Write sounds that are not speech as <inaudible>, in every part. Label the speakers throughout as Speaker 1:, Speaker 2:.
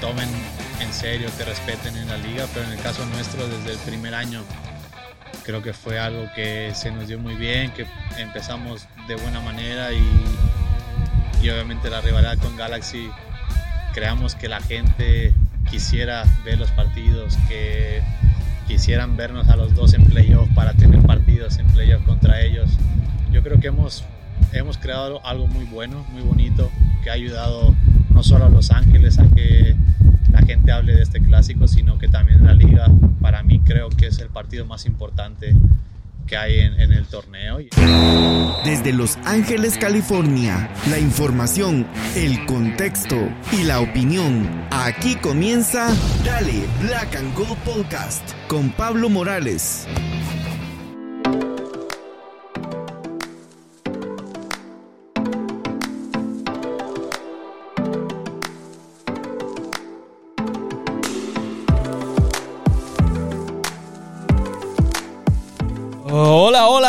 Speaker 1: tomen en serio, te respeten en la liga, pero en el caso nuestro desde el primer año creo que fue algo que se nos dio muy bien, que empezamos de buena manera y, y obviamente la rivalidad con Galaxy creamos que la gente quisiera ver los partidos, que quisieran vernos a los dos en playoff para tener partidos en playoff contra ellos. Yo creo que hemos, hemos creado algo muy bueno, muy bonito, que ha ayudado no solo a Los Ángeles a que gente hable de este clásico, sino que también la liga, para mí creo que es el partido más importante que hay en, en, el torneo.
Speaker 2: Desde Los Ángeles, California, la información, el contexto y la opinión. Aquí comienza Dale Black and Gold Podcast con Pablo Morales.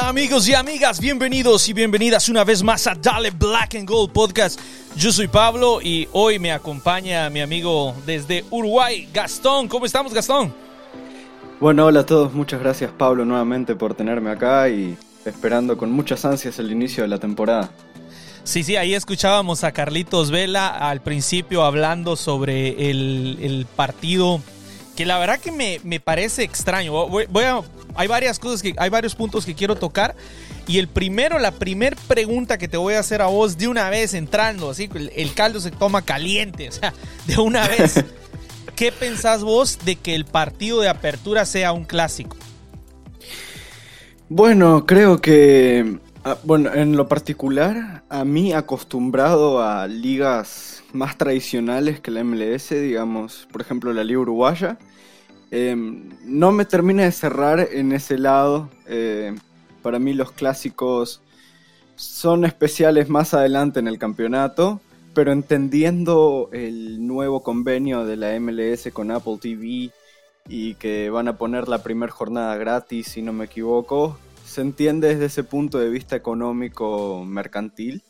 Speaker 3: Hola, amigos y amigas, bienvenidos y bienvenidas una vez más a Dale Black and Gold Podcast. Yo soy Pablo y hoy me acompaña mi amigo desde Uruguay, Gastón. ¿Cómo estamos, Gastón?
Speaker 4: Bueno, hola a todos, muchas gracias Pablo nuevamente por tenerme acá y esperando con muchas ansias el inicio de la temporada.
Speaker 3: Sí, sí, ahí escuchábamos a Carlitos Vela al principio hablando sobre el, el partido que la verdad que me, me parece extraño. Voy, voy, a, hay varias cosas que, hay varios puntos que quiero tocar. Y el primero, la primer pregunta que te voy a hacer a vos de una vez entrando, así, el, el caldo se toma caliente, o sea, de una vez. <laughs> ¿Qué pensás vos de que el partido de apertura sea un clásico?
Speaker 4: Bueno, creo que, bueno, en lo particular, a mí acostumbrado a ligas más tradicionales que la MLS, digamos, por ejemplo la Liga Uruguaya, eh, no me termina de cerrar en ese lado. Eh, para mí los clásicos son especiales más adelante en el campeonato, pero entendiendo el nuevo convenio de la MLS con Apple TV y que van a poner la primera jornada gratis, si no me equivoco, se entiende desde ese punto de vista económico mercantil.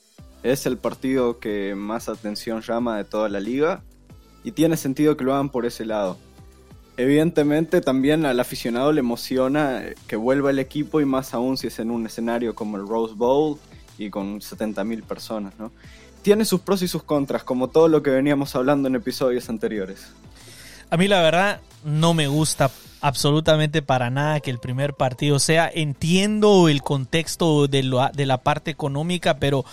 Speaker 4: Es el partido que más atención llama de toda la liga y tiene sentido que lo hagan por ese lado. Evidentemente también al aficionado le emociona que vuelva el equipo y más aún si es en un escenario como el Rose Bowl y con 70.000 personas, ¿no? Tiene sus pros y sus contras, como todo lo que veníamos hablando en episodios anteriores.
Speaker 3: A mí la verdad no me gusta absolutamente para nada que el primer partido sea. Entiendo el contexto de, lo, de la parte económica, pero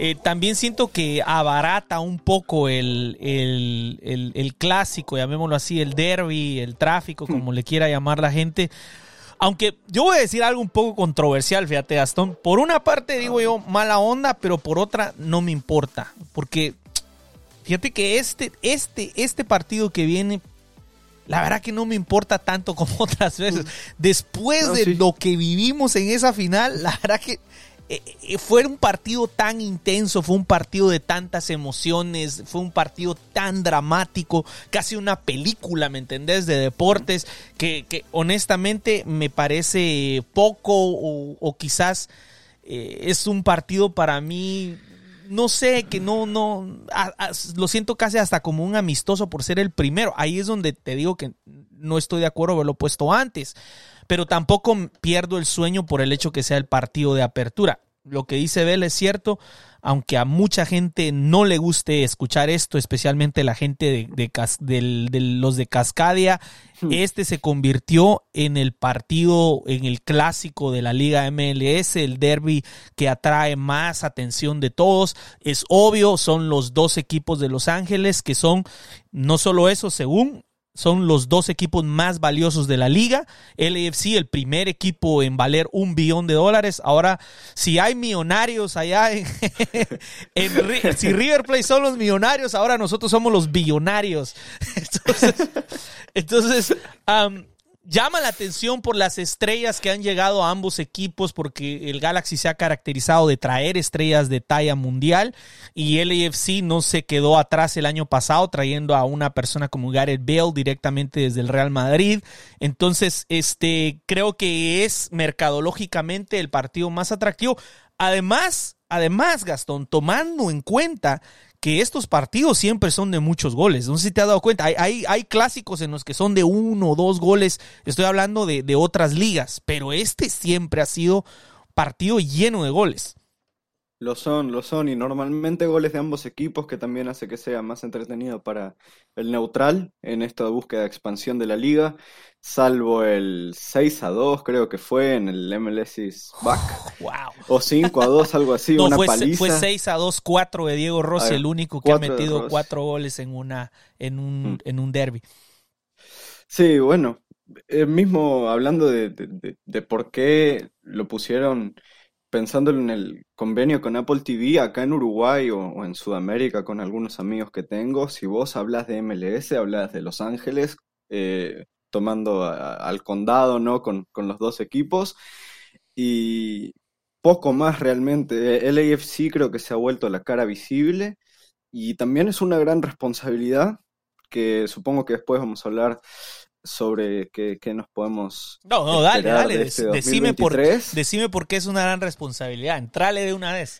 Speaker 3: eh, también siento que abarata un poco el, el, el, el, clásico, llamémoslo así, el derby, el tráfico, como le quiera llamar la gente. Aunque yo voy a decir algo un poco controversial, fíjate, Gastón. Por una parte digo yo mala onda, pero por otra no me importa. Porque fíjate que este, este, este partido que viene la verdad que no me importa tanto como <laughs> otras veces. Después no, de sí. lo que vivimos en esa final, la verdad que fue un partido tan intenso, fue un partido de tantas emociones, fue un partido tan dramático, casi una película, ¿me entendés? De deportes, que, que honestamente me parece poco o, quizás eh, es un partido para mí no sé, que no, no, lo siento casi hasta como un amistoso por ser el primero. Ahí es donde te digo que no estoy de acuerdo haberlo puesto antes, pero tampoco pierdo el sueño por el hecho que sea el partido de apertura. Lo que dice Bell es cierto, aunque a mucha gente no le guste escuchar esto, especialmente la gente de, de, de, de los de Cascadia, hmm. este se convirtió en el partido, en el clásico de la Liga MLS, el derby que atrae más atención de todos. Es obvio, son los dos equipos de Los Ángeles que son, no solo eso, según son los dos equipos más valiosos de la liga. LAFC, el primer equipo en valer un billón de dólares. Ahora, si hay millonarios allá en, <laughs> en, si River Plate son los millonarios, ahora nosotros somos los billonarios. <laughs> Entonces, entonces um, llama la atención por las estrellas que han llegado a ambos equipos, porque el Galaxy se ha caracterizado de traer estrellas de talla mundial y el AFC no se quedó atrás el año pasado trayendo a una persona como Gareth Bale directamente desde el Real Madrid. Entonces, este, creo que es mercadológicamente el partido más atractivo. Además, además, Gastón, tomando en cuenta que estos partidos siempre son de muchos goles. No sé si te has dado cuenta. Hay, hay, hay clásicos en los que son de uno o dos goles. Estoy hablando de, de otras ligas, pero este siempre ha sido partido lleno de goles.
Speaker 4: Lo son, lo son, y normalmente goles de ambos equipos que también hace que sea más entretenido para el neutral en esta búsqueda de expansión de la liga, salvo el 6 a 2 creo que fue en el MLS Back,
Speaker 3: Wow.
Speaker 4: o 5 a 2, algo así,
Speaker 3: No,
Speaker 4: una
Speaker 3: fue,
Speaker 4: paliza.
Speaker 3: fue 6 a 2, 4 de Diego Rossi, el único que ha metido
Speaker 4: Rossi.
Speaker 3: cuatro goles en una en un,
Speaker 4: Mm.
Speaker 3: en un derby.
Speaker 4: Sí, bueno, eh, mismo hablando de, de- de- de por qué lo pusieron pensándolo en el convenio con Apple TV acá en Uruguay o, en Sudamérica con algunos amigos que tengo, si vos hablas de MLS, hablas de Los Ángeles, eh, tomando al condado, ¿no? Con, con los dos equipos y poco más realmente. El AFC creo que se ha vuelto la cara visible y también es una gran responsabilidad que supongo que después vamos a hablar sobre qué, qué nos podemos
Speaker 3: No, no, dale, dale,
Speaker 4: de este
Speaker 3: decime por
Speaker 4: 2023.
Speaker 3: decime por qué es una gran responsabilidad. Entrale de una vez.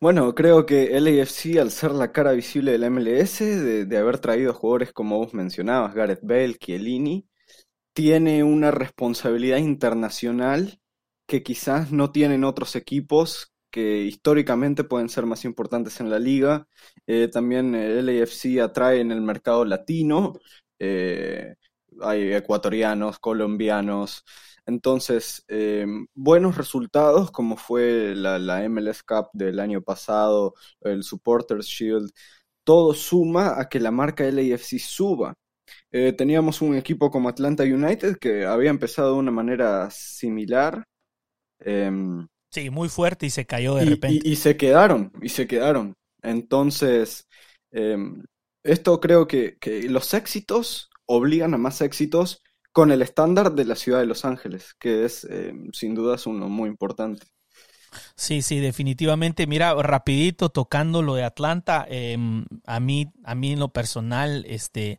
Speaker 4: Bueno, creo que LAFC, al ser la cara visible de la MLS, de, de haber traído jugadores como vos mencionabas, Gareth Bale, Chiellini, tiene una responsabilidad internacional que quizás no tienen otros equipos que históricamente pueden ser más importantes en la liga. Eh, también eh, LAFC atrae en el mercado latino, eh, hay ecuatorianos, colombianos, entonces, eh, buenos resultados como fue la, la MLS Cup del año pasado, el Supporters Shield, todo suma a que la marca LAFC suba. Eh, teníamos un equipo como Atlanta United que había empezado de una manera similar em,
Speaker 3: Sí, muy fuerte y se cayó de
Speaker 4: y,
Speaker 3: repente.
Speaker 4: y- y se quedaron, y se quedaron. Entonces, em, esto creo que, que los éxitos obligan a más éxitos con el estándar de la ciudad de Los Ángeles, que es em, sin dudas uno muy importante.
Speaker 3: Sí, sí, definitivamente. Mira, rapidito tocando lo de Atlanta, eh, a mí, a mí en lo personal, este,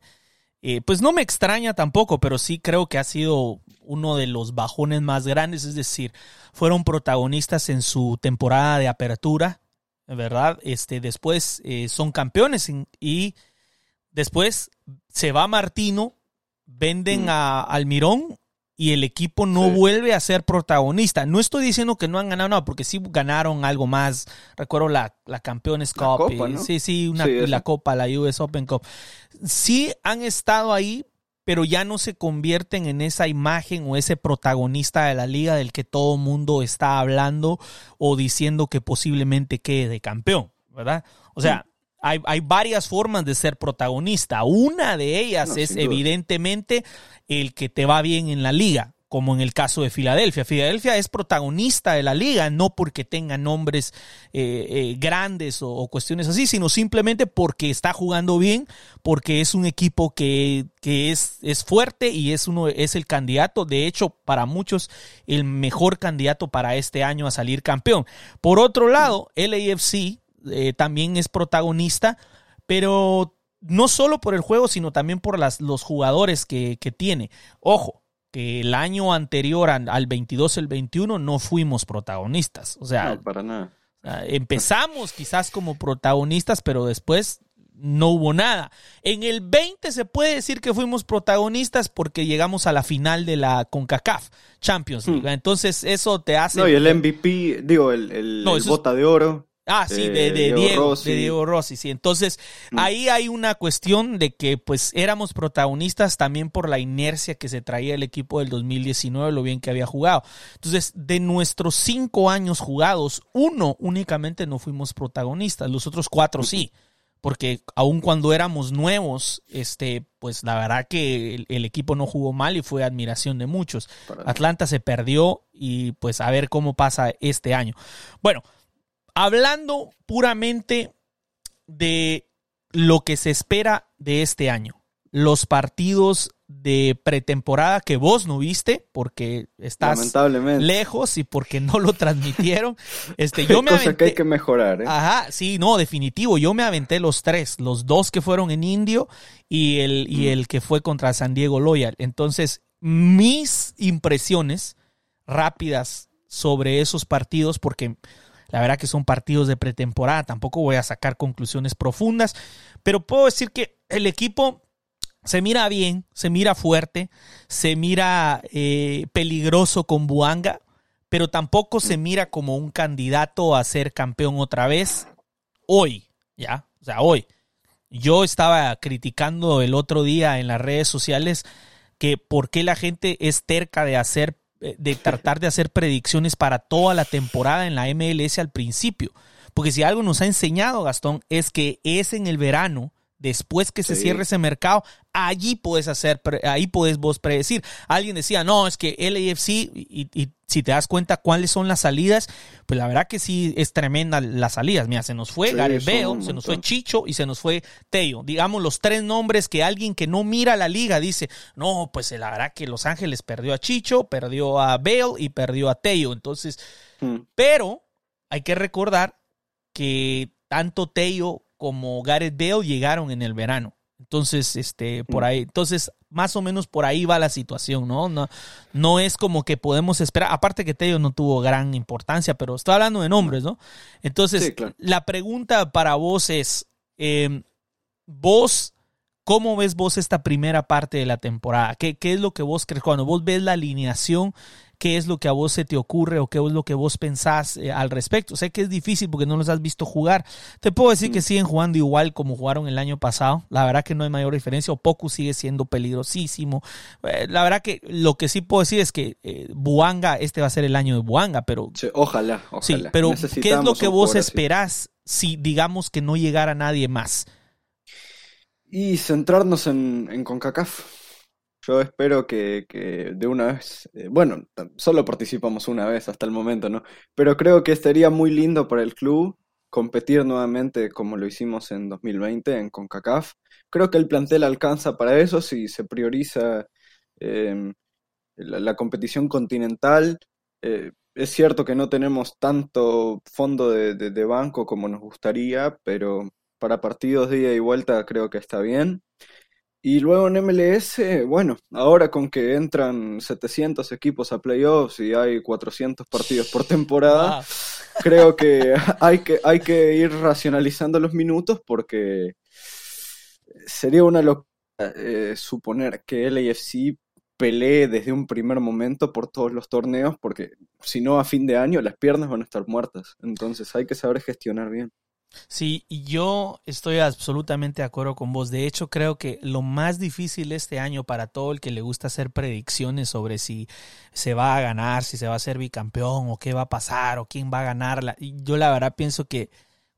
Speaker 3: eh, pues no me extraña tampoco, pero sí creo que ha sido uno de los bajones más grandes. Es decir, fueron protagonistas en su temporada de apertura, ¿verdad? Este, después eh, son campeones y después se va Martino, venden
Speaker 4: Mm.
Speaker 3: a Almirón y el equipo no
Speaker 4: Sí.
Speaker 3: vuelve a ser protagonista. No estoy diciendo que no han ganado nada, porque sí ganaron algo más. Recuerdo la, la Campeones
Speaker 4: La. Copa,
Speaker 3: y-
Speaker 4: ¿no?
Speaker 3: Sí, sí, una,
Speaker 4: Sí,
Speaker 3: la. Copa, la US Open Cup. Sí han estado ahí, pero ya no se convierten en esa imagen o ese protagonista de la liga del que todo mundo está hablando o diciendo que posiblemente quede de campeón, ¿verdad? O sea, hay, hay varias formas de ser protagonista. Una de ellas
Speaker 4: No,
Speaker 3: es evidentemente el que te va bien en la liga, como en el caso de Filadelfia. Filadelfia es protagonista de la liga, no porque tenga nombres eh, eh, grandes o, o cuestiones así, sino simplemente porque está jugando bien, porque es un equipo que, que es, es fuerte y es, uno, es el candidato, de hecho, para muchos, el mejor candidato para este año a salir campeón. Por otro lado, LAFC eh, también es protagonista, pero no solo por el juego, sino también por las, los jugadores que, que tiene. Ojo, que el año anterior al, al 22, el 21, no fuimos protagonistas. O sea,
Speaker 4: No, para nada.
Speaker 3: Empezamos quizás como protagonistas, pero después no hubo nada. En el 20 se puede decir que fuimos protagonistas porque llegamos a la final de la CONCACAF Champions League.
Speaker 4: Hmm.
Speaker 3: Entonces eso te hace...
Speaker 4: No, y el MVP, digo, el, el,
Speaker 3: No,
Speaker 4: el
Speaker 3: eso es-
Speaker 4: bota de oro.
Speaker 3: Ah, sí, de,
Speaker 4: eh, Diego
Speaker 3: Diego,
Speaker 4: Rossi.
Speaker 3: de Diego Rossi, sí. Entonces,
Speaker 4: Mm.
Speaker 3: ahí hay una cuestión de que pues éramos protagonistas también por la inercia que se traía el equipo del 2019, lo bien que había jugado. Entonces, de nuestros cinco años jugados, uno únicamente no fuimos protagonistas, los otros cuatro sí. Porque aun cuando éramos nuevos, este, pues la verdad que el, el equipo no jugó mal y fue admiración de muchos.
Speaker 4: Para-
Speaker 3: Atlanta se perdió y pues a ver cómo pasa este año. Bueno, hablando puramente de lo que se espera de este año, los partidos de pretemporada que vos no viste porque estás lejos y porque no lo transmitieron. <laughs> Este, yo me
Speaker 4: Cosa que hay que mejorar, ¿eh?
Speaker 3: Ajá, sí, no, definitivo. Yo me aventé los tres, los dos que fueron en Indio y el, y
Speaker 4: Mm.
Speaker 3: el que fue contra San Diego Loyal. Entonces, mis impresiones rápidas sobre esos partidos, porque La verdad que son partidos de pretemporada, tampoco voy a sacar conclusiones profundas, pero puedo decir que el equipo se mira bien, se mira fuerte, se mira eh, peligroso con Buanga, pero tampoco se mira como un candidato a ser campeón otra vez hoy, ¿ya? O sea, hoy. Yo estaba criticando el otro día en las redes sociales que por qué la gente es terca de hacer de tratar de hacer predicciones para toda la temporada en la MLS al principio. Porque si algo nos ha enseñado Gastón es que es en el verano después que se cierre ese mercado, allí puedes hacer, ahí puedes vos predecir. Alguien decía, no, es que LAFC, y, y, si te das cuenta cuáles son las salidas, pues la verdad que sí es tremenda las salidas. Mira, se nos fue Gareth Bale, se nos fue Chicho y se nos fue Teo. Digamos los tres nombres que alguien que no mira la liga dice, no, pues la verdad que Los Ángeles perdió a Chicho, perdió a Bale y perdió a Teo. Entonces, hmm. pero hay que recordar que tanto Teo como Gareth Bale llegaron en el verano. Entonces, este, por mm. ahí, entonces, más o menos por ahí va la situación, ¿no? No, no es como que podemos esperar, aparte que Teo no tuvo gran importancia, pero estoy hablando de nombres, ¿no? Entonces, la pregunta para vos es, em, vos, ¿cómo ves vos esta primera parte de la temporada? ¿Qué, ¿Qué es lo que vos crees? Cuando vos ves la alineación qué es lo que a vos se te ocurre o qué es lo que vos pensás eh, al respecto. Sé que es difícil porque no los has visto jugar. Te puedo decir que siguen jugando igual como jugaron el año pasado. La verdad que no hay mayor diferencia. O Poku sigue siendo peligrosísimo. Eh, la verdad que lo que sí puedo decir es que eh, Buanga, este va a ser el año de Buanga, pero...
Speaker 4: ojalá, ojalá.
Speaker 3: Sí, pero ¿qué es lo que vos esperás si digamos que no llegara nadie más?
Speaker 4: Y centrarnos en, en CONCACAF. Yo espero que, de una vez, eh, bueno, solo participamos una vez hasta el momento, ¿no? Pero creo que estaría muy lindo para el club competir nuevamente como lo hicimos en 2020 en CONCACAF. Creo que el plantel alcanza para eso si se prioriza em, la, competición continental. Eh, es cierto que no tenemos tanto fondo de banco como nos gustaría, pero para partidos de ida y vuelta creo que está bien. Y luego en MLS, bueno, ahora con que entran 700 equipos a playoffs y hay 400 partidos por temporada, creo que hay, que hay que ir racionalizando los minutos porque sería una locura eh, suponer que LAFC pelee desde un primer momento por todos los torneos porque si no a fin de año las piernas van a estar muertas. Entonces hay que saber gestionar bien.
Speaker 3: Sí, yo estoy absolutamente de acuerdo con vos. De hecho, creo que lo más difícil este año para todo el que le gusta hacer predicciones sobre si se va a ganar, si se va a ser bicampeón o qué va a pasar o quién va a ganar. Yo la verdad pienso que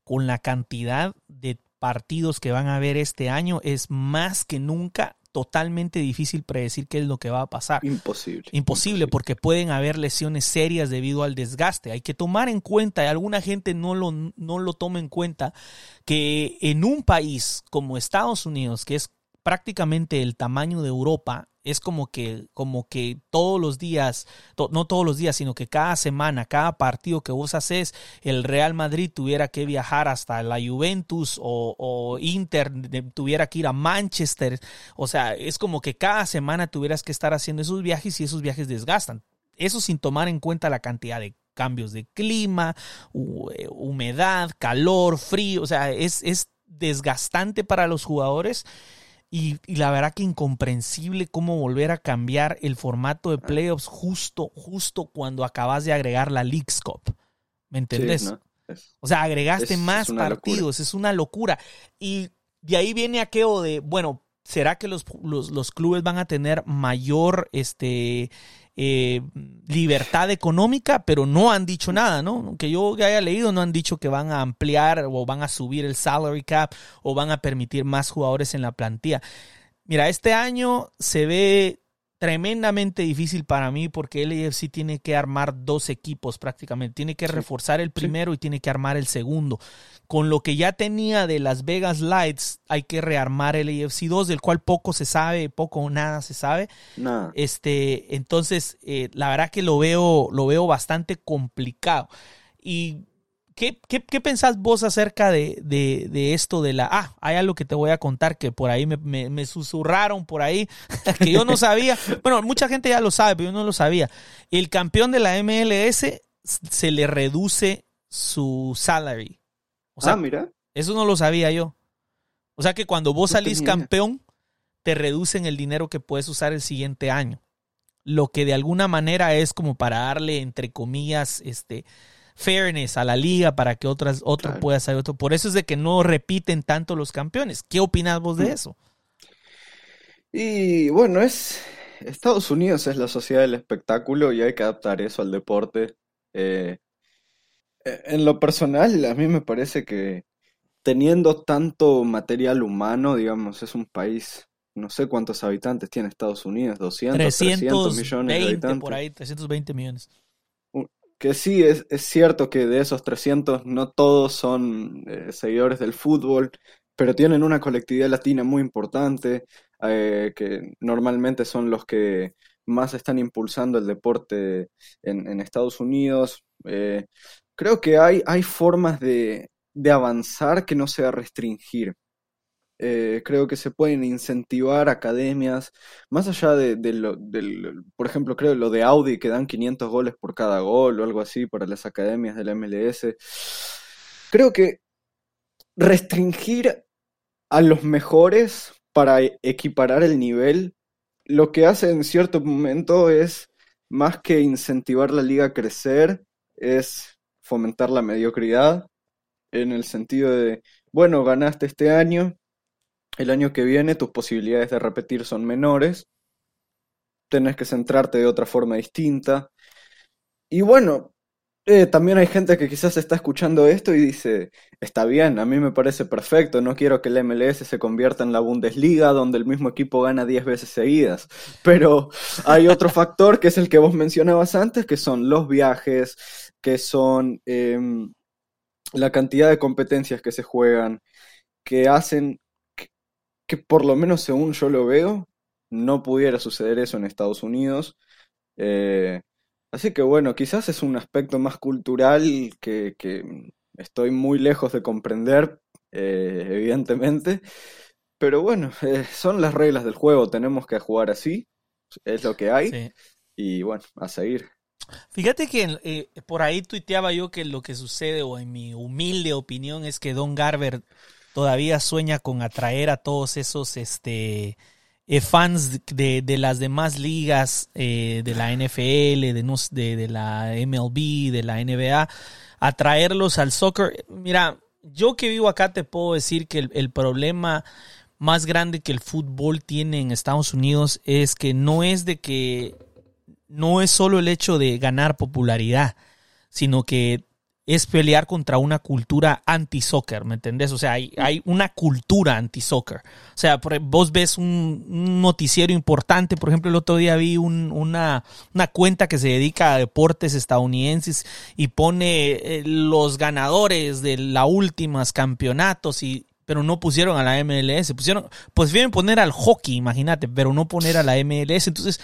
Speaker 3: con la cantidad de partidos que van a haber este año es más que nunca totalmente difícil predecir qué es lo que va a pasar.
Speaker 4: Imposible.
Speaker 3: Imposible, porque pueden haber lesiones serias debido al desgaste. Hay que tomar en cuenta, y alguna gente no lo, no lo toma en cuenta, que en un país como Estados Unidos, que es prácticamente el tamaño de Europa, es como que, como que todos los días, no todos los días, sino que cada semana, cada partido que vos haces, el Real Madrid tuviera que viajar hasta la Juventus o, Inter tuviera que ir a Manchester. O sea, es como que cada semana tuvieras que estar haciendo esos viajes y esos viajes desgastan. Eso sin tomar en cuenta la cantidad de cambios de clima, eh, humedad, calor, frío. O sea, es, es desgastante para los jugadores y, la verdad que incomprensible cómo volver a cambiar el formato de playoffs justo, justo cuando acabas de agregar la League's Cup. ¿Me entendés? o sea, agregaste más partidos, es una locura. Y de ahí viene aquello de, bueno, ¿será que los, los, los clubes van a tener mayor este, eh, libertad económica, pero no han dicho nada, ¿no? Que yo haya leído, no han dicho que van a ampliar o van a subir el salary cap o van a permitir más jugadores en la plantilla. Mira, este año se ve tremendamente difícil para mí porque el AFC tiene que armar dos equipos prácticamente. Tiene que reforzar el primero y tiene que armar el segundo. Con lo que ya tenía de Las Vegas Lights, hay que rearmar el AFC 2, del cual poco se sabe, poco o nada se sabe. Este, entonces, eh, la verdad que lo veo, lo veo bastante complicado. Y ¿Qué, qué, pensás vos acerca de, de, esto de la... Ah, hay algo que te voy a contar que por ahí me, me, susurraron, por ahí, <laughs> que yo no sabía. Bueno, mucha gente ya lo sabe, pero yo no lo sabía. El campeón de la MLS se le reduce su salary. O
Speaker 4: ah,
Speaker 3: sea,
Speaker 4: mira.
Speaker 3: eso no lo sabía yo. O sea que cuando vos salís campeón, te reducen el dinero que puedes usar el siguiente año. Lo que de alguna manera es como para darle, entre comillas, este fairness a la liga para que otras, otro
Speaker 4: Claro.
Speaker 3: pueda hacer otro. Por eso es de que no repiten tanto los campeones. ¿Qué opinas vos de
Speaker 4: Mm.
Speaker 3: eso?
Speaker 4: Y bueno, es Estados Unidos es la sociedad del espectáculo y hay que adaptar eso al deporte. Eh, eh, en lo personal, a mí me parece que teniendo tanto material humano, digamos, es un país, no sé cuántos habitantes tiene Estados Unidos, 200, 300 millones de
Speaker 3: 320
Speaker 4: habitantes.
Speaker 3: por ahí, 320 millones.
Speaker 4: Que sí, es, es cierto que de esos 300 no todos son eh, seguidores del fútbol, pero tienen una colectividad latina muy importante, eh, que normalmente son los que más están impulsando el deporte en, Estados Unidos. Eh, creo que hay, hay formas de, de avanzar que no sea restringir. Eh, creo que se pueden incentivar academias, más allá de, lo, del, por ejemplo, creo lo de Audi que dan 500 goles por cada gol o algo así para las academias de la MLS. Creo que restringir a los mejores para equiparar el nivel, lo que hace en cierto momento es, más que incentivar la liga a crecer, es fomentar la mediocridad, en el sentido de, bueno, ganaste este año, el año que viene tus posibilidades de repetir son menores, tenés que centrarte de otra forma distinta. Y bueno, eh, también hay gente que quizás está escuchando esto y dice, está bien, a mí me parece perfecto, no quiero que el MLS se convierta en la Bundesliga donde el mismo equipo gana 10 veces seguidas. Pero hay otro factor que es el que vos mencionabas antes, que son los viajes, que son em, la cantidad de competencias que se juegan, que hacen que, por lo menos según yo lo veo, no pudiera suceder eso en Estados Unidos. Eh, así que bueno, quizás es un aspecto más cultural que, que estoy muy lejos de comprender, eh, evidentemente. Pero bueno, eh, son las reglas del juego, tenemos que jugar así, es lo que hay,
Speaker 3: Sí.
Speaker 4: y bueno, a seguir.
Speaker 3: Fíjate que eh, por ahí tuiteaba yo que lo que sucede, o en mi humilde opinión, es que Don Garber todavía sueña con atraer a todos esos este, eh, fans de, de las demás ligas, eh, de la NFL, de, de, de la MLB, de la NBA, atraerlos al soccer. Mira, yo que vivo acá te puedo decir que el, el problema más grande que el fútbol tiene en Estados Unidos es que no es de que no es solo el hecho de ganar popularidad, sino que es pelear contra una cultura anti-soccer, ¿me entendés? O sea, hay, hay una cultura anti-soccer. O sea, vos ves un, un noticiero importante, por ejemplo, el otro día vi un- una, una cuenta que se dedica a deportes estadounidenses y pone eh, los ganadores de las últimas campeonatos y pero no pusieron a la MLS, pusieron, pues bien poner al hockey, imagínate, pero no poner a la MLS. Entonces,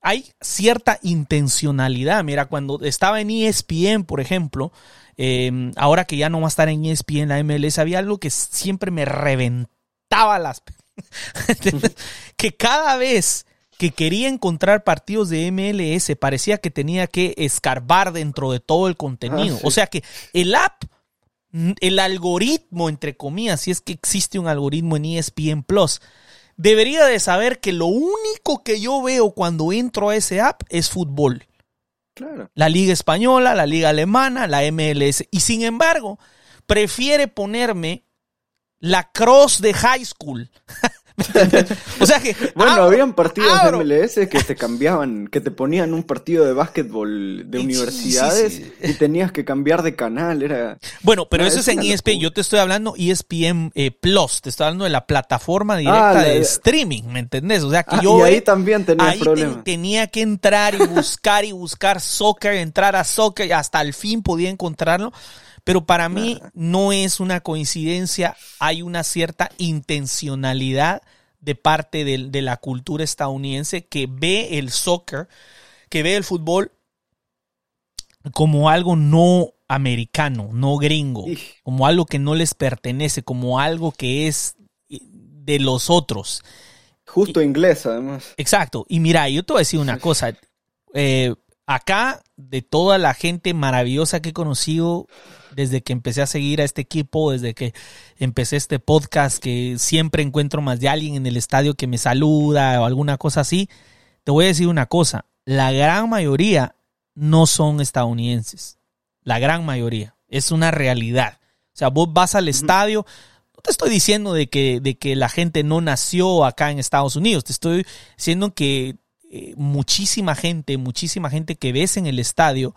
Speaker 3: hay cierta intencionalidad. Mira, cuando estaba en ESPN, por ejemplo, eh, ahora que ya no va a estar en ESPN la MLS, había algo que siempre me reventaba las... <laughs> que cada vez que quería encontrar partidos de MLS parecía que tenía que escarbar dentro de todo el contenido.
Speaker 4: Ah, sí.
Speaker 3: O sea que el app, el algoritmo, entre comillas, si es que existe un algoritmo en ESPN Plus, debería de saber que lo único que yo veo cuando entro a ese app es fútbol.
Speaker 4: Claro.
Speaker 3: La liga española, la liga alemana, la MLS. Y sin embargo, prefiere ponerme la cross de high school. <laughs> <laughs> O sea que...
Speaker 4: Bueno,
Speaker 3: abro-
Speaker 4: habían partidos
Speaker 3: abro.
Speaker 4: de MLS que te cambiaban, que te ponían un partido de básquetbol de
Speaker 3: Sí,
Speaker 4: universidades
Speaker 3: sí, sí.
Speaker 4: y tenías que cambiar de canal, era...
Speaker 3: Bueno, pero
Speaker 4: No,
Speaker 3: eso
Speaker 4: es
Speaker 3: en ESPN.
Speaker 4: locura.
Speaker 3: Yo te estoy hablando ESPN eh, Plus. Te estoy hablando de la plataforma directa
Speaker 4: Ah, la-
Speaker 3: de streaming, ¿me entendés? O sea que
Speaker 4: Ah,
Speaker 3: yo
Speaker 4: y ahí también tenías
Speaker 3: ahí te-
Speaker 4: problemas.
Speaker 3: tenía que entrar y buscar y buscar soccer, entrar a soccer y hasta el fin podía encontrarlo. Pero para mí no es una coincidencia, hay una cierta intencionalidad de parte del- de, la cultura estadounidense que ve el soccer, que ve el fútbol como algo no americano, no gringo, como algo que no les pertenece, como algo que es de los otros.
Speaker 4: Justo inglés, además.
Speaker 3: Exacto. Y mira, yo te voy a decir una <laughs> cosa. Eh, acá, de toda la gente maravillosa que he conocido desde que empecé a seguir a este equipo, desde que empecé este podcast, que siempre encuentro más de alguien en el estadio que me saluda o alguna cosa así, te voy a decir una cosa, la gran mayoría no son estadounidenses, la gran mayoría, es una realidad. O sea, vos vas al estadio, no te estoy diciendo de que, de que la gente no nació acá en Estados Unidos, te estoy diciendo que eh, muchísima gente, muchísima gente que ves en el estadio,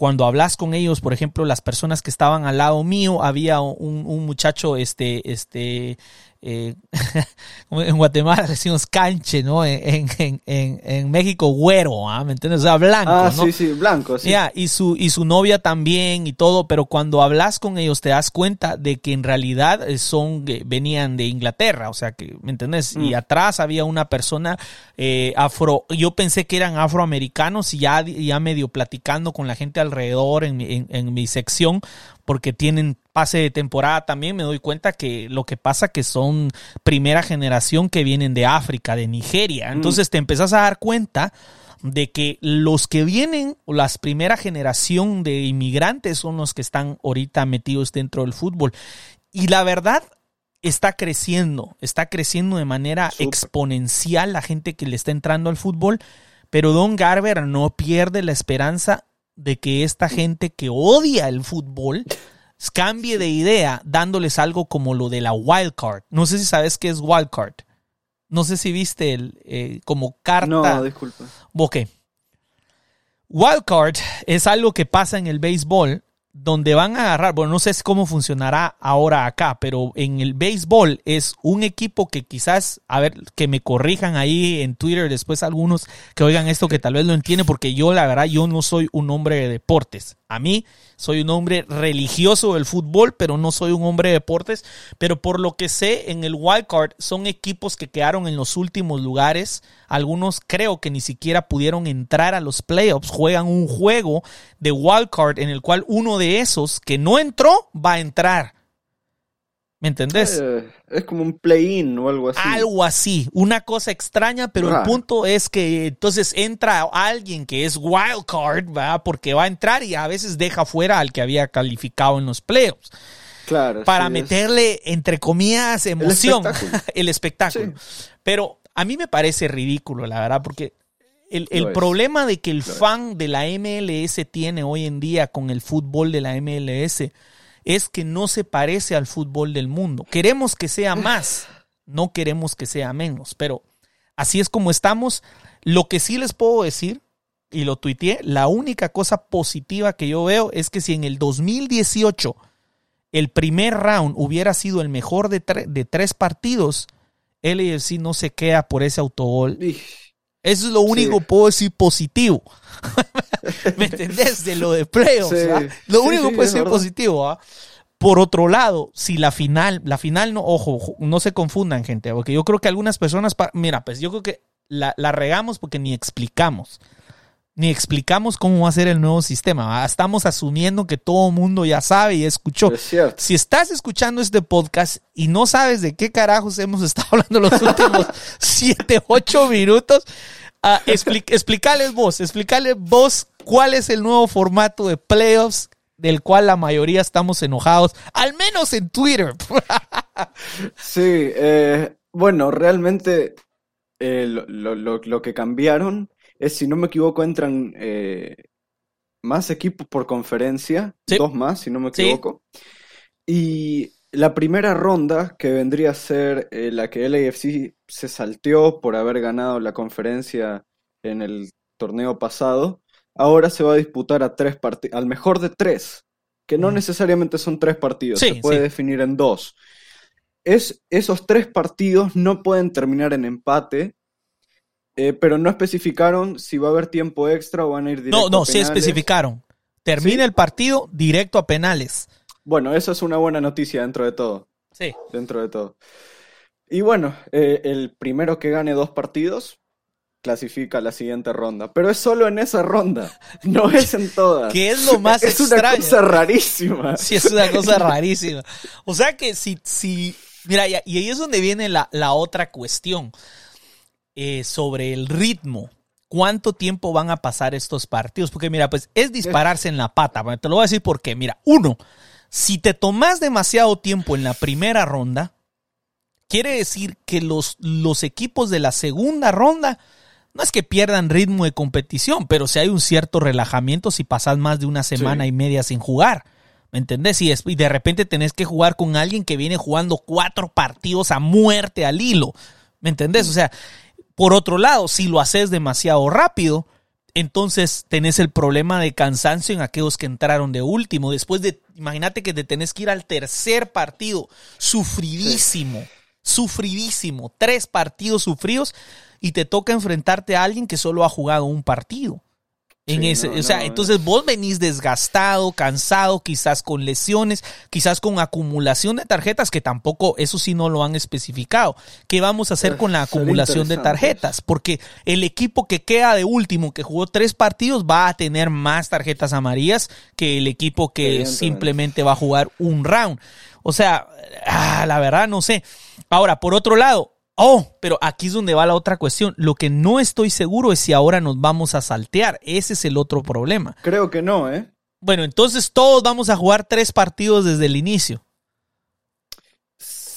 Speaker 3: cuando hablas con ellos, por ejemplo, las personas que estaban al lado mío, había un, un muchacho, este, este, eh, <laughs> en Guatemala decimos canche, ¿no? En, en, en, en México, güero, ¿ah? ¿me entiendes? O sea, blanco.
Speaker 4: Ah,
Speaker 3: ¿no?
Speaker 4: sí, sí, blanco, sí.
Speaker 3: Ya, y su, y su novia también y todo, pero cuando hablas con ellos te das cuenta de que en realidad eh, son, eh, venían de Inglaterra, o sea que, ¿me entiendes? Y
Speaker 4: Mm.
Speaker 3: atrás había una persona eh, afro, yo pensé que eran afroamericanos y ya, ya medio platicando con la gente alrededor en en, en mi sección, porque tienen pase de temporada también, me doy cuenta que lo que pasa que son primera generación que vienen de África, de Nigeria. Entonces te empezás a dar cuenta de que los que vienen, las primera generación de inmigrantes son los que están ahorita metidos dentro del fútbol. Y la verdad está creciendo, está creciendo de manera exponencial la gente que le está entrando al fútbol, pero Don Garber no pierde la esperanza de que esta gente que odia el fútbol cambie de idea dándoles algo como lo de la wild card. No sé si sabes qué es wild card. No sé si viste el eh, como carta.
Speaker 4: No, disculpa.
Speaker 3: Ok. Wild card es algo que pasa en el béisbol donde van a agarrar, bueno, no sé cómo funcionará ahora acá, pero en el béisbol es un equipo que quizás, a ver, que me corrijan ahí en Twitter después algunos que oigan esto que tal vez lo entienden, porque yo la verdad, yo no soy un hombre de deportes. A mí soy un hombre religioso del fútbol, pero no soy un hombre de deportes. Pero por lo que sé, en el wild card son equipos que quedaron en los últimos lugares. Algunos creo que ni siquiera pudieron entrar a los playoffs. Juegan un juego de wild card en el cual uno de esos que no entró va a entrar. ¿Me entendés?
Speaker 4: Eh, es como un play-in o algo así.
Speaker 3: Algo así, una cosa extraña, pero el punto es que entonces entra alguien que es wild card, ¿verdad? Porque va a entrar y a veces deja fuera al que había calificado en los playoffs.
Speaker 4: Claro.
Speaker 3: Para
Speaker 4: sí,
Speaker 3: meterle, entre comillas, emoción,
Speaker 4: espectáculo. <laughs>
Speaker 3: el espectáculo. Pero a mí me parece ridículo, la verdad, porque el, el problema de que el
Speaker 4: Lo es.
Speaker 3: fan de la MLS tiene hoy en día con el fútbol de la MLS es que no se parece al fútbol del mundo. Queremos que sea más, no queremos que sea menos, pero así es como estamos. Lo que sí les puedo decir, y lo tuiteé, la única cosa positiva que yo veo es que si en el 2018 el primer round hubiera sido el mejor de, tre- de tres partidos, LAFC no se queda por ese autogol. Eso es lo único que puedo decir positivo. <laughs> ¿Me entendés? De lo de playoffs.
Speaker 4: Sí.
Speaker 3: ¿ah? Lo único que puedo decir
Speaker 4: verdad.
Speaker 3: positivo. ¿ah? Por otro lado, si la final, la final no, ojo, no se confundan, gente, porque yo creo que algunas personas, mira, pues yo creo que la, la regamos porque ni explicamos. Ni explicamos cómo va a ser el nuevo sistema. ¿va? Estamos asumiendo que todo el mundo ya sabe y escuchó.
Speaker 4: es.
Speaker 3: Si estás escuchando este podcast y no sabes de qué carajos hemos <laughs> estado hablando los últimos <laughs> 7, 8 minutos, ah, expli- explicales vos, explicales vos cuál es el nuevo formato de playoffs del cual la mayoría estamos enojados, al menos en Twitter. <laughs>
Speaker 4: Sí, eh, bueno, realmente eh, lo, lo- lo- lo que cambiaron es, si no me equivoco, entran eh, más equipos por conferencia,
Speaker 3: Sí.
Speaker 4: dos más, si no me
Speaker 3: Sí.
Speaker 4: equivoco. Y la primera ronda, que vendría a ser eh, la que LAFC se salteó por haber ganado la conferencia en el torneo pasado, ahora se va a disputar a tres al mejor de tres, que no necesariamente son tres partidos,
Speaker 3: Sí,
Speaker 4: se puede definir en dos. Es, esos tres partidos no pueden terminar en empate, eh, pero no especificaron si va a haber tiempo extra o van a ir directo
Speaker 3: No, no,
Speaker 4: a
Speaker 3: sí especificaron. Termina
Speaker 4: ¿Sí?
Speaker 3: el partido directo a penales.
Speaker 4: Bueno, eso es una buena noticia dentro de todo.
Speaker 3: Sí.
Speaker 4: Dentro de todo. Y bueno, eh, el primero que gane dos partidos clasifica a la siguiente ronda. Pero es solo en esa ronda, <laughs> no es en todas.
Speaker 3: Que es lo más
Speaker 4: es
Speaker 3: extraño.
Speaker 4: una cosa rarísima. <laughs>
Speaker 3: Sí, es una cosa <laughs> rarísima. O sea que si, si mira, y y ahí es donde viene la, la otra cuestión eh, sobre el ritmo. cuánto tiempo van a pasar estos partidos. Porque mira, pues es dispararse en la pata. Te lo voy a decir porque, mira, uno, si te tomas demasiado tiempo en la primera ronda, quiere decir que los, los equipos de la segunda ronda no es que pierdan ritmo de competición, pero si hay un cierto relajamiento si pasas más de una semana y media sin jugar. ¿Me entendés? Y, y de repente tenés que jugar con alguien que viene jugando cuatro partidos a muerte al hilo. ¿Me entendés? O sea, por otro lado, si lo haces demasiado rápido, entonces tenés el problema de cansancio en aquellos que entraron de último. Después de, imagínate que te tenés que ir al tercer partido, sufridísimo, sufridísimo, tres partidos sufridos y te toca enfrentarte a alguien que solo ha jugado un partido. En ese, o sea, entonces vos venís desgastado, cansado, quizás con lesiones, quizás con acumulación de tarjetas, que tampoco, eso sí no lo han especificado. ¿Qué vamos a hacer con la acumulación de tarjetas? Porque el equipo que queda de último, que jugó tres partidos, va a tener más tarjetas amarillas que el equipo que simplemente va a jugar un round. O sea, ah, la verdad no sé. Ahora, por otro lado, Oh, pero aquí es donde va la otra cuestión. Lo que no estoy seguro es si ahora nos vamos a saltear. Ese es el otro problema.
Speaker 4: Creo que no, ¿eh?
Speaker 3: Bueno, entonces todos vamos a jugar tres partidos desde el inicio.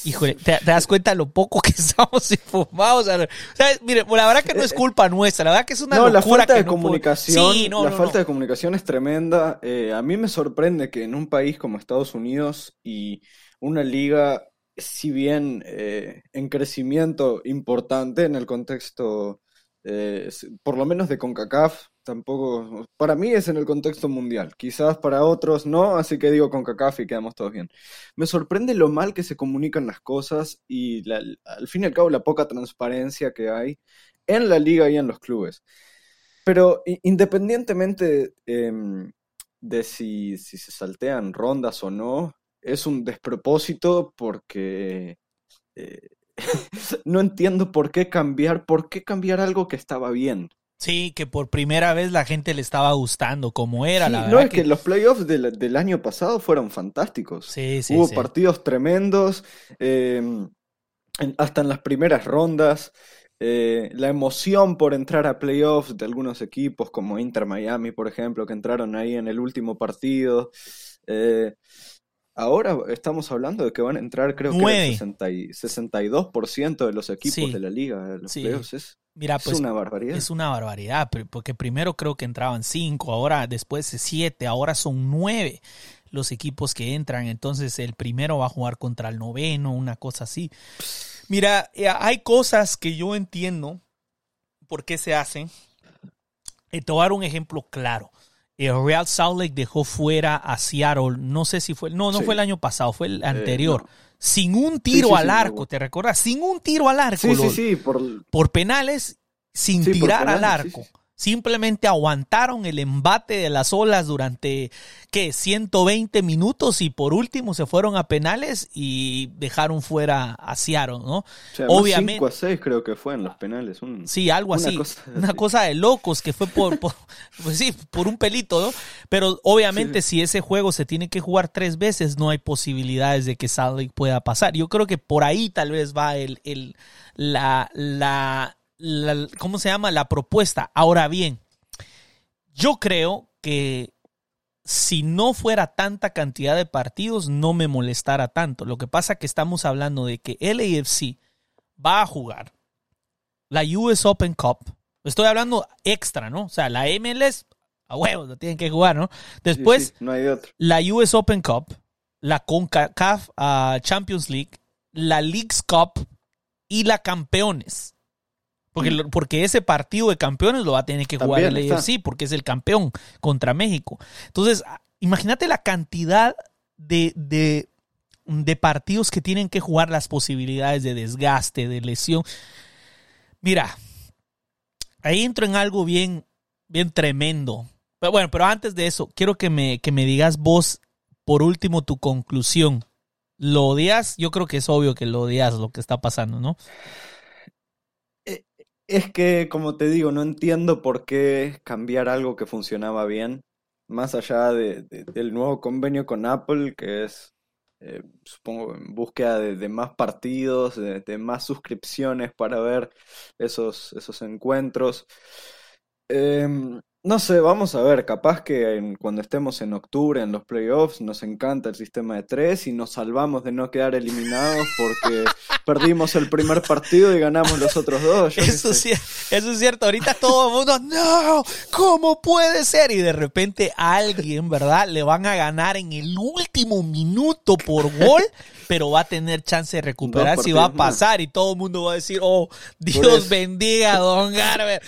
Speaker 3: Híjole, ¿te, das cuenta lo poco que <laughs> estamos informados? O sea, mire, la verdad que no es culpa nuestra, la verdad que es una
Speaker 4: no,
Speaker 3: locura
Speaker 4: la falta de
Speaker 3: no
Speaker 4: comunicación, sí, no, la falta de comunicación es tremenda. Eh, a mí me sorprende que en un país como Estados Unidos y una liga si bien eh, en crecimiento importante en el contexto, eh, por lo menos de CONCACAF, tampoco, para mí es en el contexto mundial, quizás para otros no, así que digo CONCACAF y quedamos todos bien. Me sorprende lo mal que se comunican las cosas y al fin y al cabo la poca transparencia que hay en la liga y en los clubes. Pero independientemente em, de si, si se saltean rondas o no, es un despropósito porque eh, <laughs> no entiendo por qué cambiar, por qué cambiar algo que estaba bien.
Speaker 3: Sí, que por primera vez la gente le estaba gustando como era. la
Speaker 4: no, es que... los playoffs del, año pasado fueron fantásticos.
Speaker 3: Sí, sí,
Speaker 4: Hubo partidos tremendos, em, hasta en las primeras rondas. Eh, la emoción por entrar a playoffs de algunos equipos como Inter Miami, por ejemplo, que entraron ahí en el último partido. Eh, Ahora estamos hablando de que van a entrar, creo que el 62% de los equipos de la liga. Los playoffs. Es, Mira, pues, una barbaridad.
Speaker 3: Es una barbaridad, porque primero creo que entraban 5, ahora después 7, ahora son 9 los equipos que entran. Entonces el primero va a jugar contra el noveno, una cosa así. Mira, eh, hay cosas que yo entiendo por qué se hacen. Eh, te voy a dar un ejemplo claro el Real Salt Lake dejó fuera a Seattle, no sé si fue, no, no fue el año pasado, fue el eh, anterior, sin un tiro al arco, ¿te recuerdas? Sin un tiro al arco.
Speaker 4: Sí, sí, sí, por,
Speaker 3: por penales, sin tirar al arco. Simplemente aguantaron el embate de las olas durante, ¿qué? 120 minutos y por último se fueron a penales y dejaron fuera a Seattle, ¿no?
Speaker 4: Obviamente. 5 a 6 creo que fue en los penales.
Speaker 3: sí, algo así. una cosa de locos que fue por, <laughs> pues sí, por un pelito, ¿no? Pero obviamente si ese juego se tiene que jugar tres veces, no hay posibilidades de que Salt pueda pasar. Yo creo que por ahí tal vez va el, el la, la ¿cómo se llama? La propuesta. Ahora bien, yo creo que si no fuera tanta cantidad de partidos, no me molestara tanto. Lo que pasa que estamos hablando de que el AFC va a jugar la US Open Cup. Estoy hablando extra, ¿no? O sea, la MLS, a huevos, lo tienen que jugar, ¿no? Después,
Speaker 4: no hay
Speaker 3: la US Open Cup, la CONCACAF uh, Champions League, la Leagues Cup y la Campeones. Porque, porque ese partido de campeones lo va a tener que jugar el AFC, porque es el campeón contra México. Entonces, imagínate la cantidad de, de, de partidos que tienen que jugar, las posibilidades de desgaste, de lesión. Mira, ahí entro en algo bien, bien tremendo. Pero bueno, pero antes de eso, quiero que me, que me digas vos, por último, tu conclusión. ¿Lo odias? Yo creo que es obvio que lo odias lo que está pasando, ¿no?
Speaker 4: Es que, como te digo, no entiendo por qué cambiar algo que funcionaba bien, más allá de, del nuevo convenio con Apple, que es, eh, supongo, en búsqueda de, más partidos, de, más suscripciones para ver esos, esos encuentros. Em, no sé, vamos a ver, capaz que cuando estemos en octubre en los playoffs nos encanta el sistema de tres y nos salvamos de no quedar eliminados porque <laughs> perdimos el primer partido y ganamos los otros dos.
Speaker 3: Eso, sí, eso es cierto, ahorita todo el mundo, no, ¿cómo puede ser? Y de repente a alguien, ¿verdad? Le van a ganar en el último minuto por gol <laughs> pero va a tener chance de recuperar si va a pasar y todo el mundo va a decir, oh, Dios bendiga a Don Garber.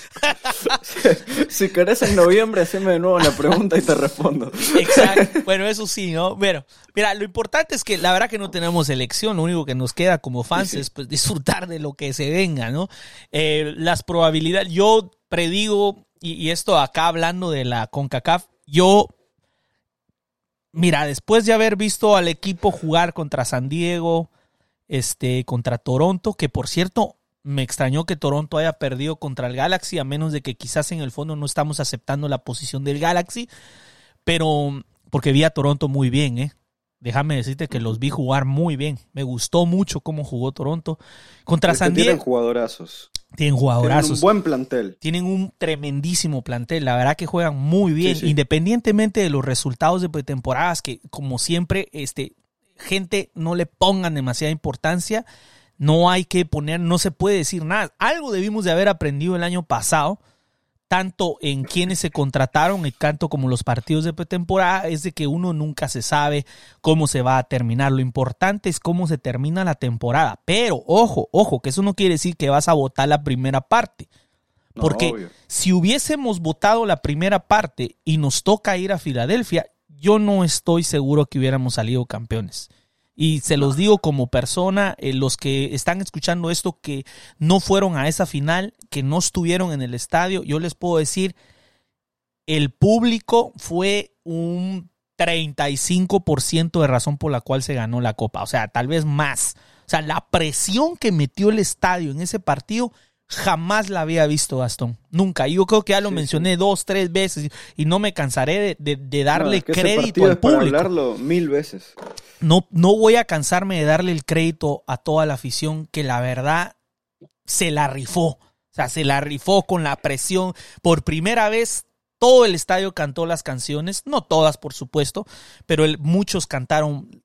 Speaker 3: <laughs>
Speaker 4: si querés en noviembre, haceme de nuevo la pregunta y te respondo.
Speaker 3: Exacto. Bueno, eso sí, ¿no? Pero, mira, lo importante es que la verdad que no tenemos elección, lo único que nos queda como fans es pues, disfrutar de lo que se venga, ¿no? Eh, las probabilidades, yo predigo, y, y esto acá hablando de la CONCACAF, yo mira, después de haber visto al equipo jugar contra San Diego, este, contra Toronto, que por cierto, me extrañó que Toronto haya perdido contra el Galaxy, a menos de que quizás en el fondo no estamos aceptando la posición del Galaxy, pero porque vi a Toronto muy bien, ¿eh? Déjame decirte que los vi jugar muy bien. Me gustó mucho cómo jugó Toronto. Contra San Diego.
Speaker 4: Tienen jugadorazos.
Speaker 3: Tienen jugadorazos.
Speaker 4: Tienen un buen plantel.
Speaker 3: Tienen un tremendísimo plantel. La verdad que juegan muy bien. Independientemente de los resultados de temporadas, que como siempre, este, gente no le pongan demasiada importancia. No hay que poner, no se puede decir nada. Algo debimos de haber aprendido el año pasado tanto en quienes se contrataron y tanto como los partidos de pretemporada es de que uno nunca se sabe cómo se va a terminar. Lo importante es cómo se termina la temporada. Pero ojo, ojo, que eso no quiere decir que vas a votar la primera parte. Porque si hubiésemos votado la primera parte y nos toca ir a Filadelfia, yo no estoy seguro que hubiéramos salido campeones. Y se los digo como persona, eh, los que están escuchando esto que no fueron a esa final, que no estuvieron en el estadio, yo les puedo decir, el público fue un 35% de razón por la cual se ganó la copa, o sea, tal vez más. O sea, la presión que metió el estadio en ese partido jamás la había visto Gastón. Nunca. Yo creo que ya lo mencioné dos, tres veces y no me cansaré de, darle crédito al público.
Speaker 4: hablarlo mil veces.
Speaker 3: No, no voy a cansarme de darle el crédito a toda la afición que la verdad se la rifó. O sea, se la rifó con la presión. Por primera vez todo el estadio cantó las canciones, no todas por supuesto, pero muchos cantaron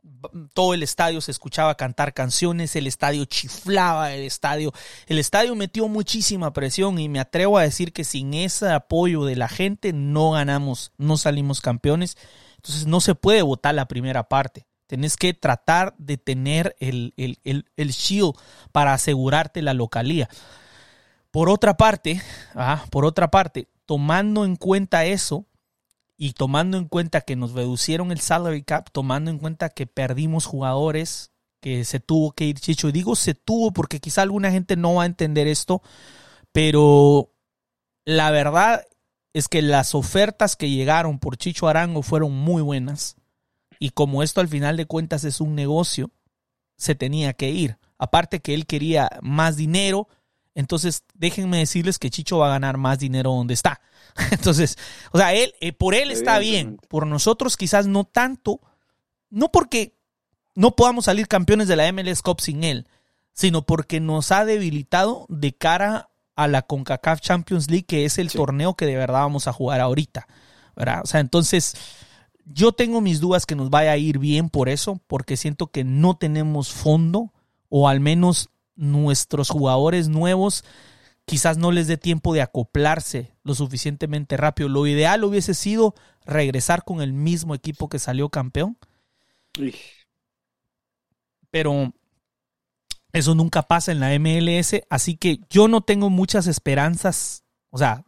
Speaker 3: todo el estadio se escuchaba cantar canciones, el estadio chiflaba, el estadio, el estadio metió muchísima presión y me atrevo a decir que sin ese apoyo de la gente no ganamos, no salimos campeones. Entonces no se puede votar la primera parte. Tenés que tratar de tener el, el, el, shield para asegurarte la localía. Por otra parte, ah, por otra parte, tomando en cuenta eso, y tomando en cuenta que nos reducieron el salary cap, tomando en cuenta que perdimos jugadores, que se tuvo que ir Chicho, y digo se tuvo porque quizá alguna gente no va a entender esto, pero la verdad es que las ofertas que llegaron por Chicho Arango fueron muy buenas. Y como esto al final de cuentas es un negocio, se tenía que ir. Aparte que él quería más dinero, entonces déjenme decirles que Chicho va a ganar más dinero donde está. <laughs> Entonces, o sea, él, eh, por él está bien, por nosotros quizás no tanto, no porque no podamos salir campeones de la MLS Cup sin él, sino porque nos ha debilitado de cara a la CONCACAF Champions League, que es el torneo que de verdad vamos a jugar ahorita. ¿verdad? O sea, entonces, yo tengo mis dudas que nos vaya a ir bien por eso, porque siento que no tenemos fondo, o al menos nuestros jugadores nuevos quizás no les dé tiempo de acoplarse lo suficientemente rápido. Lo ideal hubiese sido regresar con el mismo equipo que salió campeón. Pero eso nunca pasa en la MLS, así que yo no tengo muchas esperanzas. O sea,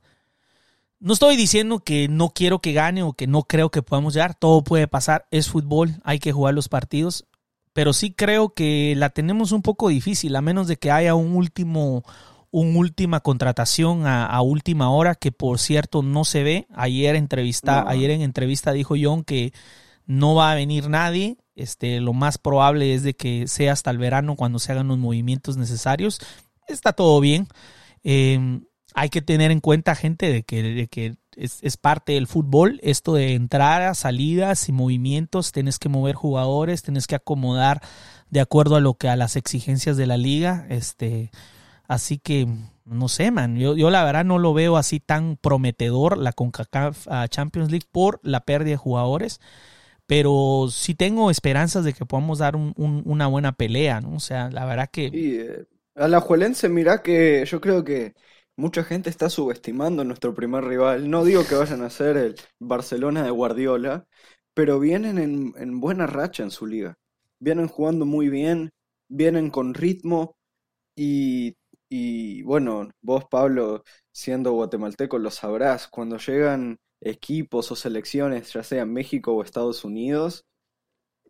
Speaker 3: no estoy diciendo que no quiero que gane o que no creo que podamos llegar. Todo puede pasar. Es fútbol, hay que jugar los partidos. Pero sí creo que la tenemos un poco difícil, a menos de que haya un último una última contratación a, última hora que por cierto no se ve. Ayer entrevista, ayer en entrevista dijo John que no va a venir nadie. Este, lo más probable es de que sea hasta el verano cuando se hagan los movimientos necesarios. Está todo bien. Em, hay que tener en cuenta, gente, de que, de que es, es, parte del fútbol. Esto de entradas, salidas y movimientos. Tienes que mover jugadores, tienes que acomodar de acuerdo a lo que a las exigencias de la liga. Este, Así que no sé, man. Yo, yo la verdad no lo veo así tan prometedor la CONCACAF ah, Champions League por la pérdida de jugadores. Pero sí tengo esperanzas de que podamos dar un- un- una buena pelea, ¿no? O sea, la verdad que
Speaker 4: Y eh, a la Juelense, mirá que yo creo que mucha gente está subestimando a nuestro primer rival. No digo que vayan a ser el Barcelona de Guardiola, pero vienen en, en buena racha en su liga. Vienen jugando muy bien, vienen con ritmo y, y bueno, vos Pablo, siendo guatemalteco, lo sabrás, cuando llegan equipos o selecciones, ya sea México o Estados Unidos,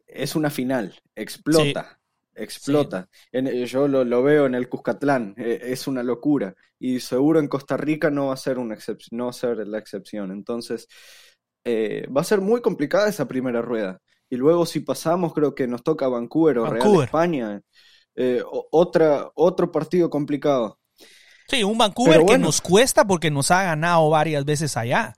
Speaker 4: es una final, explota, explota. En- eh, yo lo, lo veo en el Cuscatlán, eh, es una locura. Y seguro en Costa Rica no va a ser una excep- no va a ser la excepción. Entonces, eh, va a ser muy complicada esa primera rueda. Y luego si pasamos, creo que nos toca Vancouver o Real. España. eh, otra, otro partido complicado.
Speaker 3: Sí, un Vancouver que nos cuesta porque nos ha ganado varias veces allá.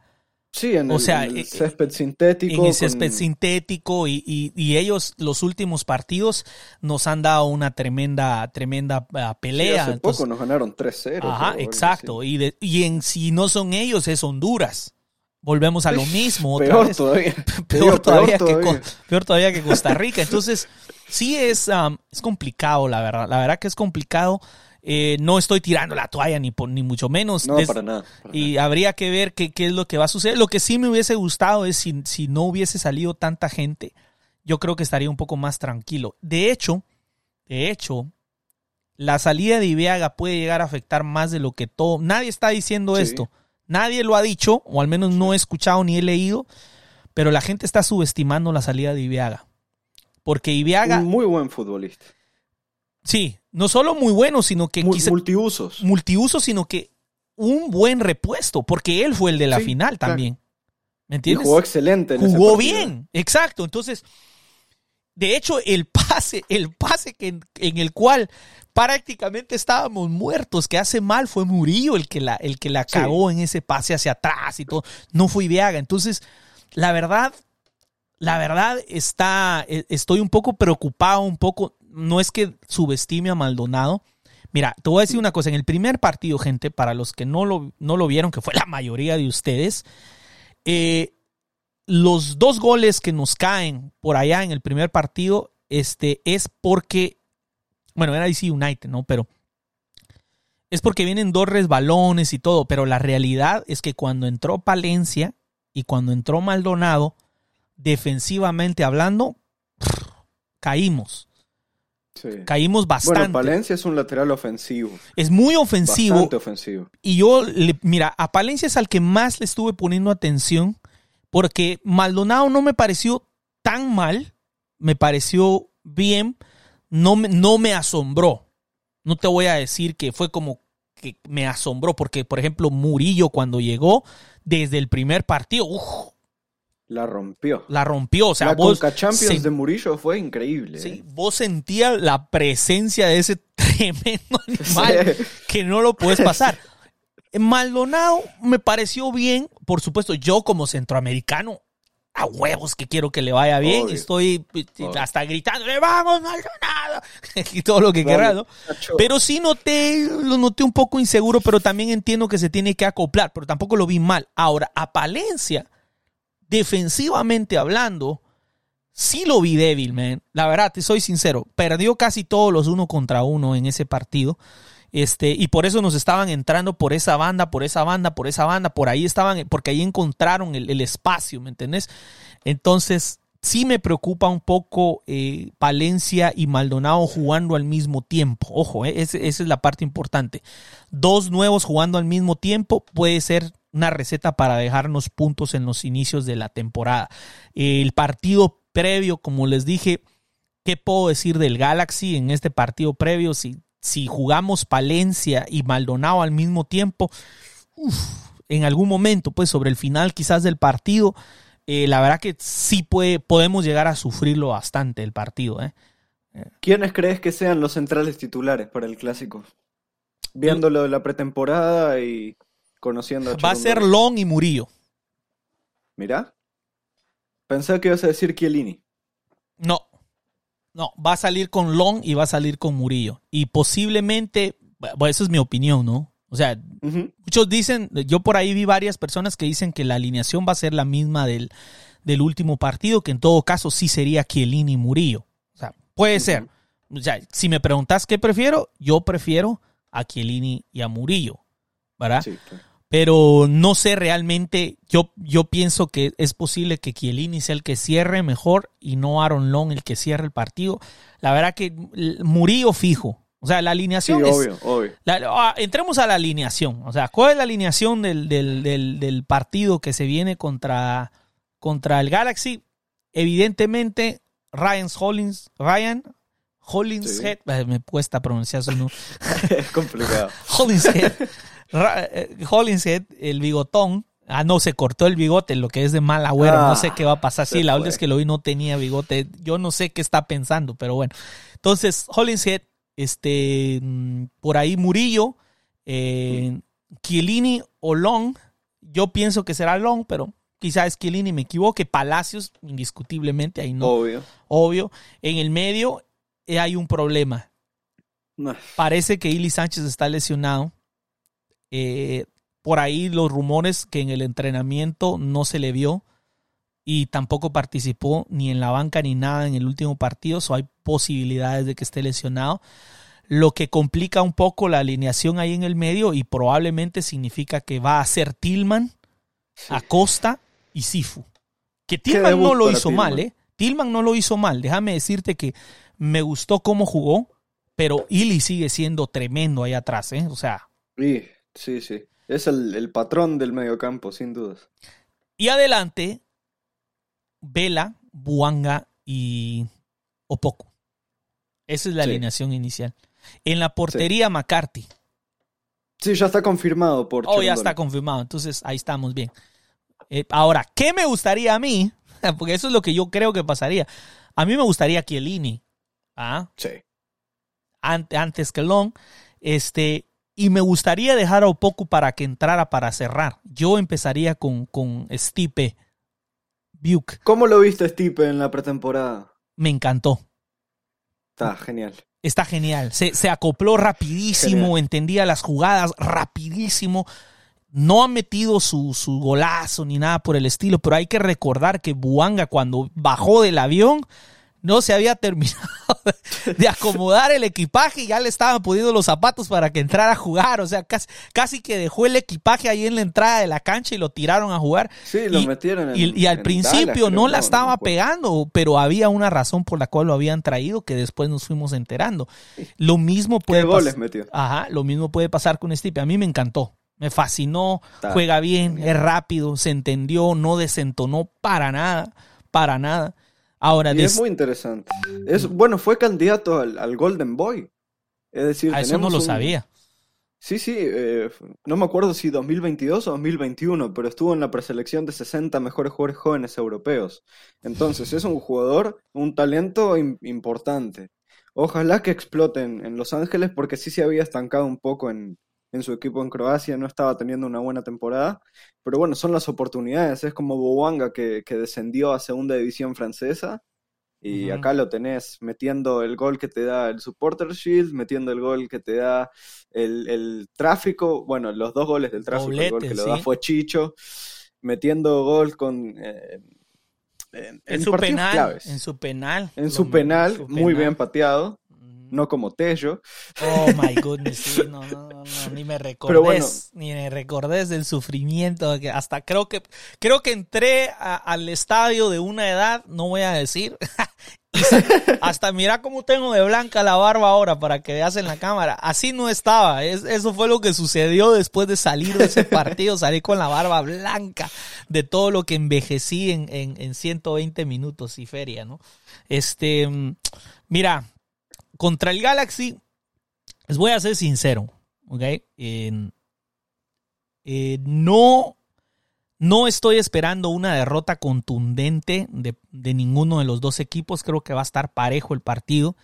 Speaker 4: Sí, en
Speaker 3: O
Speaker 4: el,
Speaker 3: sea,
Speaker 4: en el
Speaker 3: eh,
Speaker 4: césped sintético.
Speaker 3: En el césped
Speaker 4: con-
Speaker 3: sintético y, y- y ellos los últimos partidos nos han dado una tremenda, tremenda ah,
Speaker 4: Sí,
Speaker 3: pelea.
Speaker 4: hace
Speaker 3: Entonces-
Speaker 4: poco nos ganaron 3-0. creo, o
Speaker 3: Ajá, exacto. Y, de- y en si no son ellos es Honduras. Volvemos a lo <laughs> mismo otra
Speaker 4: Peor
Speaker 3: vez.
Speaker 4: todavía. <laughs>
Speaker 3: Peor, todavía que,
Speaker 4: todavía.
Speaker 3: Peor todavía que Costa Rica. Entonces, sí es, um, es complicado, la verdad. La verdad que es complicado. Eh, no estoy tirando la toalla, ni, por- ni mucho menos.
Speaker 4: No,
Speaker 3: Des-
Speaker 4: para nada. para
Speaker 3: y habría que ver qué, qué es lo que va a suceder. Lo que sí me hubiese gustado es si, si no hubiese salido tanta gente, yo creo que estaría un poco más tranquilo. De hecho, de hecho, la salida de Ibeaga puede llegar a afectar más de lo que todo. Nadie está diciendo
Speaker 4: Sí.
Speaker 3: esto. Nadie lo ha dicho, o al menos no he escuchado ni he leído, pero la gente está subestimando la salida de Ibeaga. Porque. Ibeaga,
Speaker 4: Un muy buen futbolista.
Speaker 3: sí, no solo muy bueno, sino que quizá-
Speaker 4: multiusos.
Speaker 3: multiuso, sino que un buen repuesto, porque él fue el de la
Speaker 4: Sí,
Speaker 3: final
Speaker 4: claro.
Speaker 3: también. ¿Me
Speaker 4: Y
Speaker 3: entiendes?
Speaker 4: jugó excelente en
Speaker 3: Jugó bien, exacto. Entonces, de hecho, el <laughs> pase, el pase que, en el cual prácticamente estábamos muertos, que hace mal, fue Murillo el que la, el que la
Speaker 4: Sí.
Speaker 3: cagó en ese pase hacia atrás y todo. No fue Ibeaga. Entonces, la verdad, la verdad está, e- estoy un poco preocupado, un poco, no es que subestime a Maldonado. Mira, te voy a decir una cosa, en el primer partido, gente, para los que no lo, no lo vieron, que fue la mayoría de ustedes, eh, los dos goles que nos caen por allá en el primer partido, este, es porque, bueno, era DC United, ¿no? Pero es porque vienen dos resbalones y todo, pero la realidad es que cuando entró Palencia y cuando entró Maldonado, defensivamente hablando, caímos.
Speaker 4: Sí.
Speaker 3: Caímos bastante.
Speaker 4: Bueno, Palencia es un lateral ofensivo.
Speaker 3: es muy ofensivo.
Speaker 4: Bastante ofensivo.
Speaker 3: Y yo, le- mira, a Palencia es al que más le estuve poniendo atención, porque Maldonado no me pareció tan mal, me pareció bien, no me, no me asombró. No te voy a decir que fue como que me asombró, porque, por ejemplo, Murillo cuando llegó, desde el primer partido, uf,
Speaker 4: La rompió.
Speaker 3: la rompió. O sea,
Speaker 4: la
Speaker 3: vos,
Speaker 4: Conca Champions de Murillo fue increíble.
Speaker 3: sí,
Speaker 4: ¿eh?
Speaker 3: vos sentías la presencia de ese <laughs> tremendo animal
Speaker 4: Sí.
Speaker 3: que no lo puedes pasar. Maldonado me pareció bien, por supuesto, yo como centroamericano, a huevos que quiero que le vaya bien,
Speaker 4: Obvio.
Speaker 3: estoy eh,
Speaker 4: Obvio.
Speaker 3: hasta gritándole, vamos Maldonado, <laughs> y todo lo que querrás, ¿no? Pero sí noté, lo noté un poco inseguro, pero también entiendo que se tiene que acoplar, pero tampoco lo vi mal. Ahora, a Palencia, defensivamente hablando, sí lo vi débil, man. La verdad, te soy sincero. Perdió casi todos los uno contra uno en ese partido. Este, y por eso nos estaban entrando por esa banda, por esa banda, por esa banda, por ahí estaban, porque ahí encontraron el, espacio, ¿me entendés? Entonces, sí me preocupa un poco eh, Palencia y Maldonado jugando al mismo tiempo. Ojo, eh, esa es la parte importante. Dos nuevos jugando al mismo tiempo puede ser una receta para dejarnos puntos en los inicios de la temporada. El partido previo, como les dije, ¿qué puedo decir del Galaxy en este partido previo? Si, si jugamos Palencia y Maldonado al mismo tiempo, en algún momento, pues sobre el final quizás del partido, eh, la verdad que sí puede, podemos llegar a sufrirlo bastante el partido. ¿eh?
Speaker 4: ¿Quiénes crees que sean los centrales titulares para el clásico? Viéndolo de la pretemporada y conociendo a
Speaker 3: Va a ser. Long y Murillo.
Speaker 4: Mirá. Pensé que ibas a decir Chiellini.
Speaker 3: No, no, va a salir con Long y va a salir con Murillo. Y posiblemente, bueno, eso es mi opinión, ¿no? O sea, muchos dicen, yo por ahí vi varias personas que dicen que la alineación va a ser la misma del, del último partido, que en todo caso sí sería Chiellini y Murillo. O sea, puede ser. O sea, si me preguntas qué prefiero, yo prefiero a Chiellini y a Murillo, ¿verdad? Sí, Pero no sé realmente, yo, yo pienso que es posible que Chiellini sea el que cierre mejor y no Aaron Long el que cierre el partido. La verdad que Murillo fijo, o sea, la alineación
Speaker 4: sí, obvio, obvio.
Speaker 3: Ah, entremos a la alineación. O sea, ¿cuál es la alineación del, del, del, partido que se viene contra, contra el Galaxy? Evidentemente, Ryan Hollins, Ryan Hollinshead, eh, me cuesta pronunciar su nombre. <laughs>
Speaker 4: es complicado. <laughs>
Speaker 3: Hollinshead, eh, Hollinshead, el bigotón. Ah, no, se cortó el bigote, lo que es de mal agüero. no sé qué va a pasar. Sí, la verdad es que lo vi no tenía bigote. Yo no sé qué está pensando, pero bueno. Entonces, Hollinshead, este, mm, por ahí Murillo, eh, Chiellini o Long. Yo pienso que será Long, pero quizás Chiellini me equivoque. Palacios, indiscutiblemente, ahí no.
Speaker 4: Obvio.
Speaker 3: Obvio. En el medio, eh, hay un problema. Parece que Ili Sánchez está lesionado. Eh, por ahí los rumores que en el entrenamiento no se le vio y tampoco participó ni en la banca ni nada en el último partido. So hay posibilidades de que esté lesionado. Lo que complica un poco la alineación ahí en el medio y probablemente significa que va a ser Tillman, Acosta y Sifu. Que Tillman no lo hizo mal, ¿eh? Tillman no lo hizo mal. Déjame decirte que me gustó cómo jugó, pero Ili sigue siendo tremendo ahí atrás, ¿eh? O sea.
Speaker 4: Sí, sí, sí. Es el, patrón del mediocampo, sin dudas.
Speaker 3: Y adelante, Vela, Buanga y Opoco. Esa es la alineación inicial. En la portería, McCarthy.
Speaker 4: Sí, ya está confirmado por.
Speaker 3: Oh, ya está confirmado. Entonces ahí estamos bien. Eh, ahora, ¿qué me gustaría a mí? <laughs> Porque eso es lo que yo creo que pasaría. A mí me gustaría Chiellini. ¿Ah?
Speaker 4: Sí.
Speaker 3: antes que Long. Este, y me gustaría dejar a Opoku para que entrara para cerrar. Yo empezaría con, con Stipe Buke.
Speaker 4: ¿Cómo lo viste Stipe en la pretemporada?
Speaker 3: Me encantó.
Speaker 4: Está genial.
Speaker 3: Está genial. Se, se acopló rapidísimo, entendía las jugadas rapidísimo. No ha metido su, su, golazo ni nada por el estilo, pero hay que recordar que Buanga cuando bajó del avión no se había terminado de acomodar el equipaje y ya le estaban poniendo los zapatos para que entrara a jugar. O sea, casi, que dejó el equipaje ahí en la entrada de la cancha y lo tiraron a jugar.
Speaker 4: Sí, lo metieron en,
Speaker 3: Y, y al principio no la estaba pegando, pero había una razón por la cual lo habían traído que después nos fuimos enterando. Lo mismo puede
Speaker 4: metió?
Speaker 3: Ajá, lo mismo puede pasar con Stipe. A mí me encantó. Me fascinó, juega bien, es rápido, se entendió, no desentonó para nada, para nada. Ahora,
Speaker 4: es muy interesante. Es, bueno, fue candidato al, Golden Boy. Es decir,
Speaker 3: a eso no lo sabía.
Speaker 4: Sí, sí, eh, no me acuerdo si 2022 o 2021, pero estuvo en la preselección de 60 mejores jugadores jóvenes europeos. Entonces, es un jugador, un talento importante. Ojalá que exploten en Los Ángeles porque sí se había estancado un poco en, en su equipo en Croacia, no estaba teniendo una buena temporada, pero bueno, son las oportunidades, es como Bouanga que, descendió a segunda división francesa y acá lo tenés metiendo el gol que te da el Supporter Shield, metiendo el gol que te da el, tráfico, bueno, los dos goles del tráfico, el gol que lo da fue Chicho, metiendo gol con... Eh,
Speaker 3: en, su penal, en su penal.
Speaker 4: En su penal, muy bien pateado no como Tello.
Speaker 3: Oh my goodness, sí, no, no, no, ni me <laughs> recordés, ni me recordés del sufrimiento que hasta creo que creo que entré al estadio de una edad, no voy a decir, <laughs> hasta mira cómo tengo de blanca la barba ahora para que veas en la cámara. Así no estaba. eso fue lo que sucedió después de salir de ese <laughs> partido. Salí con la barba blanca de todo lo que envejecí en, en, en 120 minutos y feria, ¿no? Este, mm, mira, contra el Galaxy, les voy a ser sincero, ¿ok? no, no estoy esperando una derrota contundente de, ninguno de los dos equipos. Creo que va a estar parejo el partido.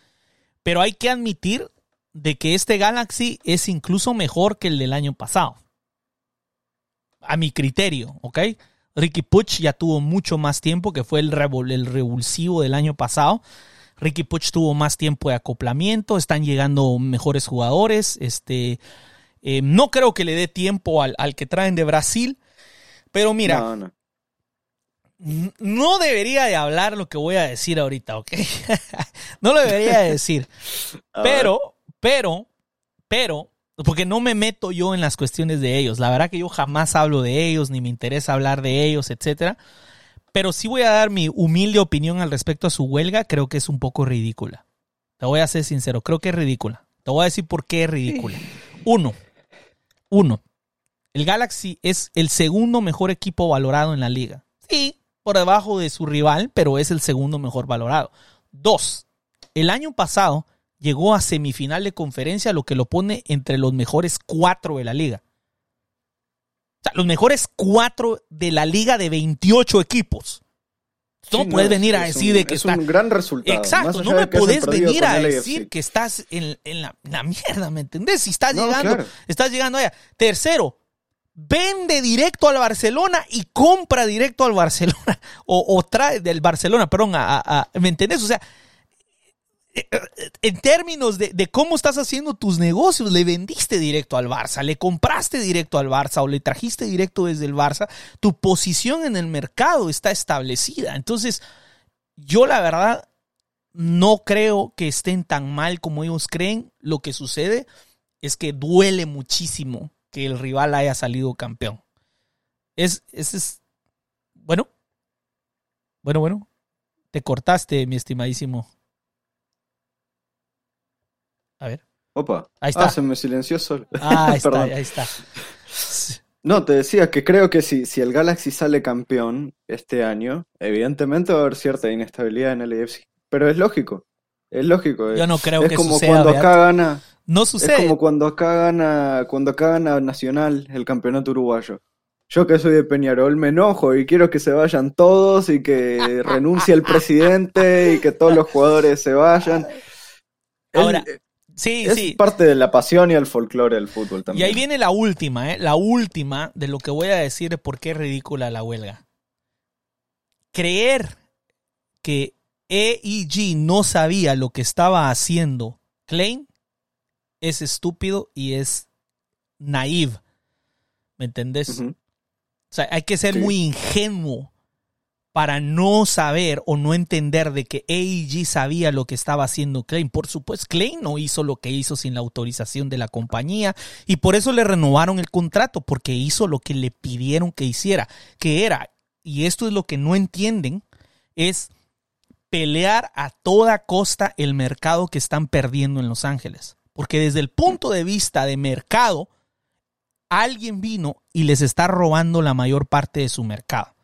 Speaker 3: Pero hay que admitir de que este Galaxy es incluso mejor que el del año pasado. A mi criterio, ¿ok? Ricky Puch ya tuvo mucho más tiempo, que fue el, el revulsivo del año pasado. Ricky Puch tuvo más tiempo de acoplamiento, están llegando mejores jugadores. Este, Eh, no creo que le dé tiempo al, al, que traen de Brasil, pero mira,
Speaker 4: No, no.
Speaker 3: no debería de hablar lo que voy a decir ahorita, ¿ok? <laughs> no lo debería de decir. <laughs> Pero, pero, pero, porque no me meto yo en las cuestiones de ellos. La verdad que yo jamás hablo de ellos, ni me interesa hablar de ellos, etcétera. Pero sí voy a dar mi humilde opinión al respecto a su huelga. Creo que es un poco ridícula. Te voy a ser sincero, creo que es ridícula. Te voy a decir por qué es ridícula. Uno, uno, el Galaxy es el segundo mejor equipo valorado en la liga. Sí, por debajo de su rival, pero es el segundo mejor valorado. Dos, el año pasado llegó a semifinal de conferencia, lo que lo pone entre los mejores cuatro de la liga. O sea, los mejores cuatro de la liga de 28 equipos. No
Speaker 4: Sí,
Speaker 3: puedes
Speaker 4: es-
Speaker 3: venir a decir
Speaker 4: un-
Speaker 3: de que
Speaker 4: es
Speaker 3: está...
Speaker 4: un gran resultado.
Speaker 3: Exacto, no me
Speaker 4: perdido
Speaker 3: venir a decir que estás en, en la, la mierda, ¿me entendés? Si estás
Speaker 4: No,
Speaker 3: llegando,
Speaker 4: claro.
Speaker 3: estás llegando allá. Tercero, vende directo al Barcelona y compra directo al Barcelona. <laughs> O, o trae del Barcelona, perdón, a, a- a- ¿me entendés? O sea, en términos de, cómo estás haciendo tus negocios, le vendiste directo al Barça, le compraste directo al Barça o le trajiste directo desde el Barça, tu posición en el mercado está establecida. Entonces, yo la verdad no creo que estén tan mal como ellos creen. Lo que sucede es que duele muchísimo que el rival haya salido campeón. Es, es, es bueno, bueno, bueno, te cortaste, mi estimadísimo. A ver.
Speaker 4: Opa.
Speaker 3: Ahí está.
Speaker 4: Ah, se me silenció solo.
Speaker 3: Ah, ahí está, <laughs> ahí está.
Speaker 4: No, te decía que creo que si, si el Galaxy sale campeón este año, evidentemente va a haber cierta inestabilidad en el AFC. Pero es lógico. Es lógico.
Speaker 3: Yo no creo
Speaker 4: es
Speaker 3: que
Speaker 4: como
Speaker 3: suceda.
Speaker 4: cuando acá gana.
Speaker 3: No
Speaker 4: Es
Speaker 3: sucede.
Speaker 4: como cuando acá gana, cuando acá gana Nacional el campeonato uruguayo. Yo que soy de Peñarol me enojo y quiero que se vayan todos y que renuncie el presidente y que todos los jugadores se vayan. <laughs> El-
Speaker 3: Ahora, Sí,
Speaker 4: es
Speaker 3: sí.
Speaker 4: parte de la pasión y el folclore del fútbol
Speaker 3: Y
Speaker 4: también.
Speaker 3: ahí viene la última, ¿eh? La última de lo que voy a decir de por qué es ridícula la huelga. Creer que EIG no sabía lo que estaba haciendo Klein es estúpido y es naive. ¿Me entendés? O sea, hay que ser
Speaker 4: Sí.
Speaker 3: muy ingenuo para no saber o no entender de que AEG sabía lo que estaba haciendo Klein. Por supuesto, Klein no hizo lo que hizo sin la autorización de la compañía y por eso le renovaron el contrato, porque hizo lo que le pidieron que hiciera, que era, y esto es lo que no entienden, es pelear a toda costa el mercado que están perdiendo en Los Ángeles. Porque desde el punto de vista de mercado, alguien vino y les está robando la mayor parte de su mercado.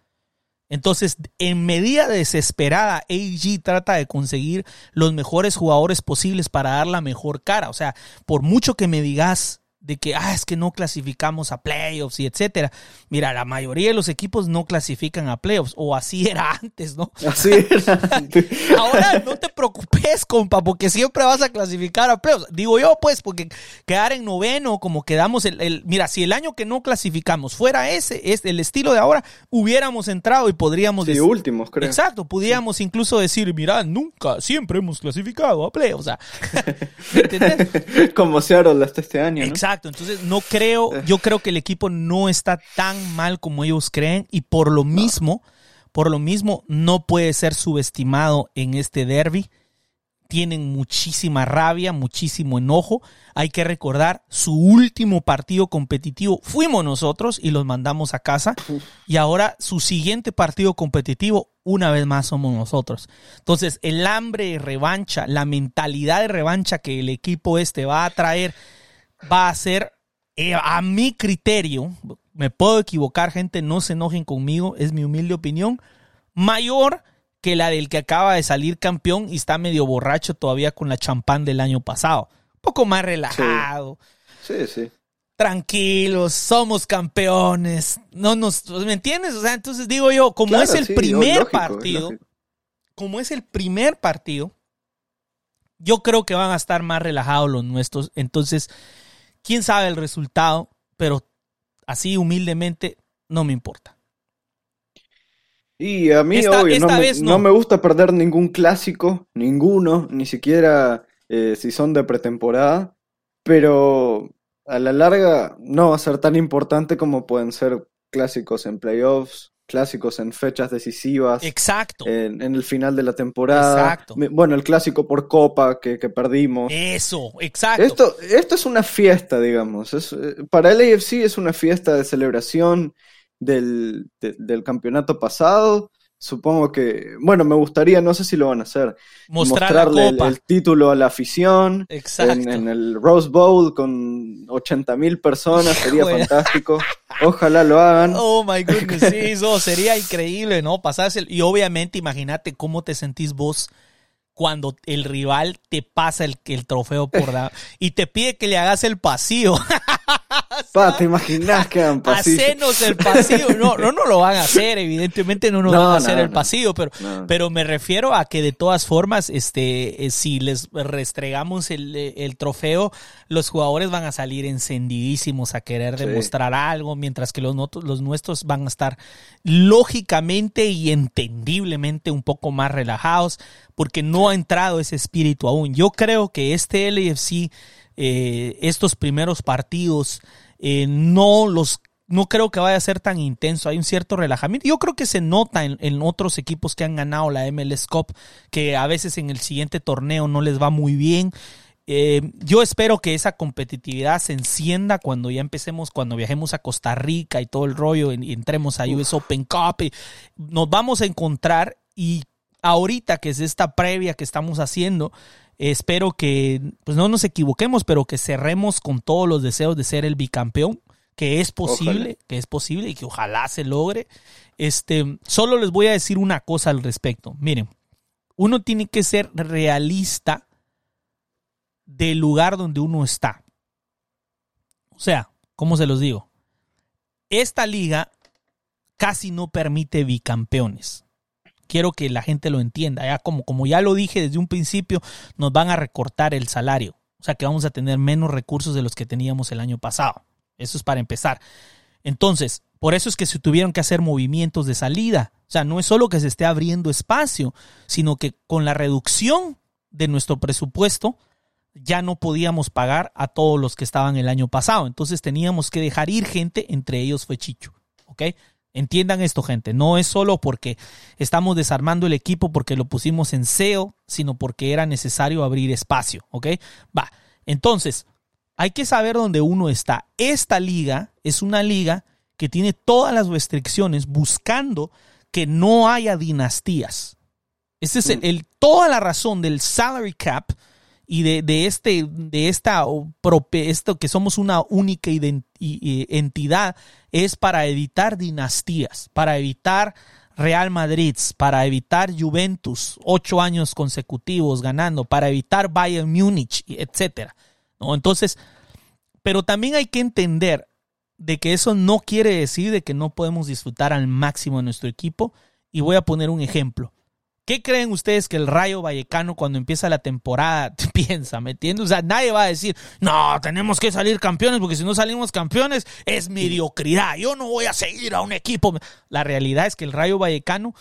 Speaker 3: Entonces, en medida desesperada, AG trata de conseguir los mejores jugadores posibles para dar la mejor cara. O sea, por mucho que me digas de que, ah, es que no clasificamos a playoffs y etcétera. Mira, la mayoría de los equipos no clasifican a playoffs, o así era <laughs> antes, ¿no?
Speaker 4: Así era. <laughs>
Speaker 3: Ahora no te preocupes, compa, porque siempre vas a clasificar a playoffs. Digo yo, pues, porque quedar en noveno, como quedamos el, el- mira, si el año que no clasificamos fuera ese, es el estilo de ahora, hubiéramos entrado y podríamos
Speaker 4: Sí,
Speaker 3: decir-
Speaker 4: últimos, creo.
Speaker 3: Exacto, pudiéramos incluso decir, mira, nunca, siempre hemos clasificado a playoffs. O sea, <laughs> ¿me entendés?
Speaker 4: Como Seattle hasta este año, ¿no?
Speaker 3: Exacto, entonces no creo, yo creo que el equipo no está tan mal como ellos creen y por lo mismo, por lo mismo no puede ser subestimado en este derby. Tienen muchísima rabia, muchísimo enojo. Hay que recordar, su último partido competitivo fuimos nosotros y los mandamos a casa. Y ahora su siguiente partido competitivo, una vez más somos nosotros. Entonces, el hambre de revancha, la mentalidad de revancha que el equipo este va a traer va a ser, eh, a mi criterio, me puedo equivocar, gente, no se enojen conmigo, es mi humilde opinión, mayor que la del que acaba de salir campeón y está medio borracho todavía con la champán del año pasado. Un poco más relajado,
Speaker 4: Sí, sí.
Speaker 3: tranquilos, somos campeones, no nos, ¿me entiendes? O sea, entonces digo yo, como
Speaker 4: Claro,
Speaker 3: es el
Speaker 4: sí,
Speaker 3: primer
Speaker 4: lógico,
Speaker 3: partido, como es el primer partido, yo creo que van a estar más relajados los nuestros. Entonces, quién sabe el resultado, pero así humildemente no me importa.
Speaker 4: Y a mí,
Speaker 3: Esta-
Speaker 4: obvio,
Speaker 3: esta
Speaker 4: no, me,
Speaker 3: vez no.
Speaker 4: no me gusta perder ningún clásico, ninguno, ni siquiera eh, si son de pretemporada, pero a la larga no va a ser tan importante como pueden ser clásicos en playoffs, clásicos en fechas decisivas.
Speaker 3: Exacto.
Speaker 4: En, el final de la temporada.
Speaker 3: Exacto.
Speaker 4: Bueno, el clásico por copa que, perdimos.
Speaker 3: Eso, exacto.
Speaker 4: Esto, esto es una fiesta, digamos. Es, eh, para el AFC es una fiesta de celebración del, del campeonato pasado Supongo que, bueno, me gustaría, no sé si lo van a hacer, mostrarle el, título a la afición en, en, el Rose Bowl con 80 mil personas, sería fantástico. Ojalá lo hagan.
Speaker 3: Oh my goodness, sí, eso sería increíble, ¿no? Pasarse, y obviamente imagínate cómo te sentís vos cuando el rival te pasa el, el trofeo por la, y te pide que le hagas el pasillo. <laughs>
Speaker 4: Pa, ¿te imaginas que hagan pasillo?
Speaker 3: Hacenos el pasillo. No, no, no lo van a hacer, evidentemente no nos van a hacer el pasillo, pero, pero me refiero a que de todas formas, este, eh, si les restregamos el, el trofeo, los jugadores van a salir encendidísimos a querer demostrar algo, mientras que los, los nuestros van a estar lógicamente y entendiblemente un poco más relajados, porque no ha entrado ese espíritu aún. Yo creo que este LAFC eh, estos primeros partidos, eh, no los no creo que vaya a ser tan intenso. Hay un cierto relajamiento. Yo creo que se nota en, otros equipos que han ganado la MLS Cup, que a veces en el siguiente torneo no les va muy bien. Eh, yo espero que esa competitividad se encienda cuando ya empecemos, cuando viajemos a Costa Rica y todo el rollo, y entremos a US Open Cup. Y nos vamos a encontrar y ahorita que es esta previa que estamos haciendo, Espero que pues no nos equivoquemos, pero que cerremos con todos los deseos de ser el bicampeón, que es posible, que es posible y que ojalá se logre. Este, solo les voy a decir una cosa al respecto. Miren, uno tiene que ser realista del lugar donde uno está. O sea, ¿cómo se los digo? Esta liga casi no permite bicampeones quiero que la gente lo entienda. Ya como, como ya lo dije desde un principio, nos van a recortar el salario. O sea que vamos a tener menos recursos de los que teníamos el año pasado. Eso es para empezar. Entonces, por eso es que se tuvieron que hacer movimientos de salida. O sea, no es solo que se esté abriendo espacio, sino que con la reducción de nuestro presupuesto ya no podíamos pagar a todos los que estaban el año pasado. Entonces teníamos que dejar ir gente, entre ellos fue Chicho. ¿Ok? Entiendan esto, gente. No es solo porque estamos desarmando el equipo porque lo pusimos en SEO, sino porque era necesario abrir espacio. ¿Ok? Va. Entonces, hay que saber dónde uno está. Esta liga es una liga que tiene todas las restricciones buscando que no haya dinastías. Esa es el, toda la razón del salary cap y de, de, este, de esta, esto que somos una única entidad, es para evitar dinastías, para evitar Real Madrid, para evitar Juventus, ocho años consecutivos ganando, para evitar Bayern Múnich, etcétera. ¿no? Entonces, pero también hay que entender de que eso no quiere decir de que no podemos disfrutar al máximo de nuestro equipo. Y voy a poner un ejemplo. ¿Qué creen ustedes que el Rayo Vallecano cuando empieza la temporada <laughs> piensa? ¿Me entiendes? O sea, nadie va a decir, no, tenemos que salir campeones porque si no salimos campeones es mediocridad. Yo no voy a seguir a un equipo. La realidad es que el Rayo Vallecano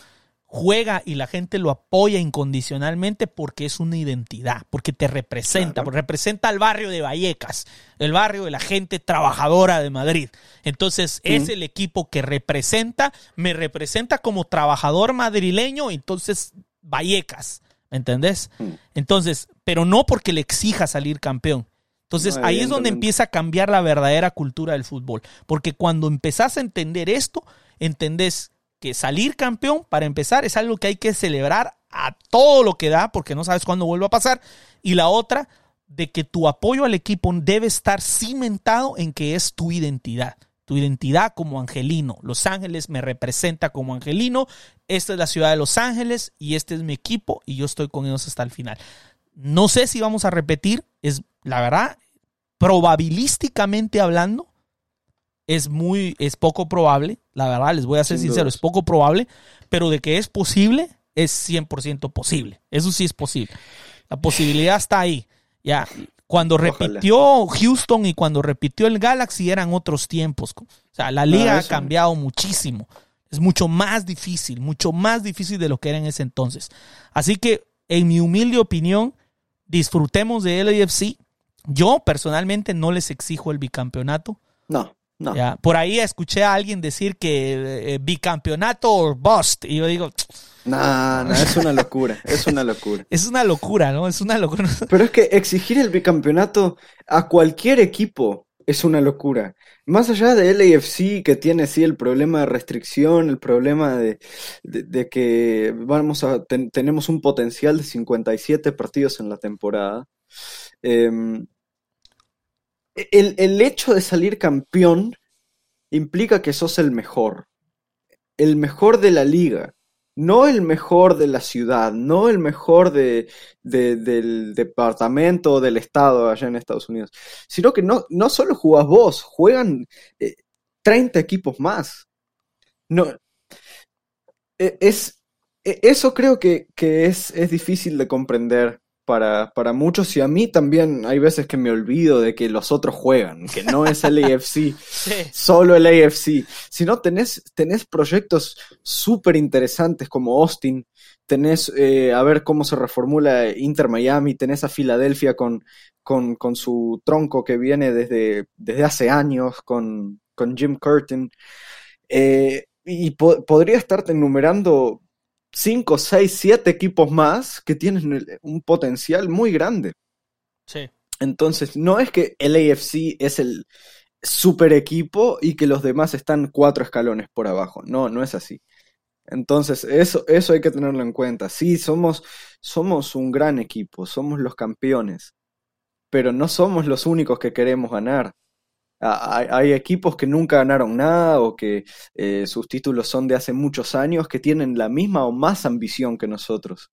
Speaker 3: juega y la gente lo apoya incondicionalmente porque es una identidad, porque te representa, porque representa al barrio de Vallecas, el barrio de la gente trabajadora de Madrid. Entonces es el equipo que representa, me representa como trabajador madrileño, entonces Vallecas, ¿me entendés? Entonces, pero no porque le exija salir campeón. Entonces ahí es donde empieza a cambiar la verdadera cultura del fútbol, porque cuando empezás a entender esto, entendés que salir campeón, para empezar, es algo que hay que celebrar a todo lo que da, porque no sabes cuándo vuelva a pasar. Y la otra, de que tu apoyo al equipo debe estar cimentado en que es tu identidad. Tu identidad como angelino. Los Ángeles me representa como angelino. Esta es la ciudad de Los Ángeles y este es mi equipo y yo estoy con ellos hasta el final. No sé si vamos a repetir. Es la verdad, probabilísticamente hablando, es muy, es poco probable, la verdad, les voy a ser sincero, es poco probable, pero de que es posible, es 100% posible. Eso sí es posible. La posibilidad está ahí. Ya, cuando repitió Houston y cuando repitió el Galaxy eran otros tiempos. O sea, la liga ha cambiado muchísimo. Es mucho más difícil, mucho más difícil de lo que era en ese entonces. Así que, en mi humilde opinión, disfrutemos de LAFC, Yo personalmente no les exijo el bicampeonato.
Speaker 4: No, no.
Speaker 3: Ya, Por ahí escuché a alguien decir que eh, bicampeonato o bust. Y yo digo,
Speaker 4: No, no, es una locura, es una locura. <laughs>
Speaker 3: es una locura, ¿no? Es una locura. <laughs>
Speaker 4: Pero es que exigir el bicampeonato a cualquier equipo es una locura. Más allá de LAFC, que tiene sí el problema de restricción, el problema de, de- de que vamos a ten- tenemos un potencial de 57 partidos en la temporada. em, el, el hecho de salir campeón implica que sos el mejor. El mejor de la liga. No el mejor de la ciudad, no el mejor de, de- del departamento o del estado allá en Estados Unidos, sino que no, no solo jugás vos, juegan eh, 30 equipos más. No, e- es, e- eso creo que, que es, es difícil de comprender para, para muchos y a mí también hay veces que me olvido de que los otros juegan, que no es el <laughs> AFC solo el AFC, sino tenés, tenés proyectos súper interesantes como Austin, tenés eh, a ver cómo se reformula Inter Miami, tenés a Filadelfia con, con, con su tronco que viene desde, desde hace años, con, con Jim Curtin, Eh, y po- podría estarte enumerando 5, 6, 7 equipos más que tienen un potencial muy grande.
Speaker 3: Sí.
Speaker 4: Entonces, no es que el AFC es el super equipo y que los demás están cuatro escalones por abajo. No, no es así. Entonces, eso, eso hay que tenerlo en cuenta. Sí, somos, somos un gran equipo, somos los campeones, pero no somos los únicos que queremos ganar. Hay, hay equipos que nunca ganaron nada o que eh, sus títulos son de hace muchos años que tienen la misma o más ambición que nosotros.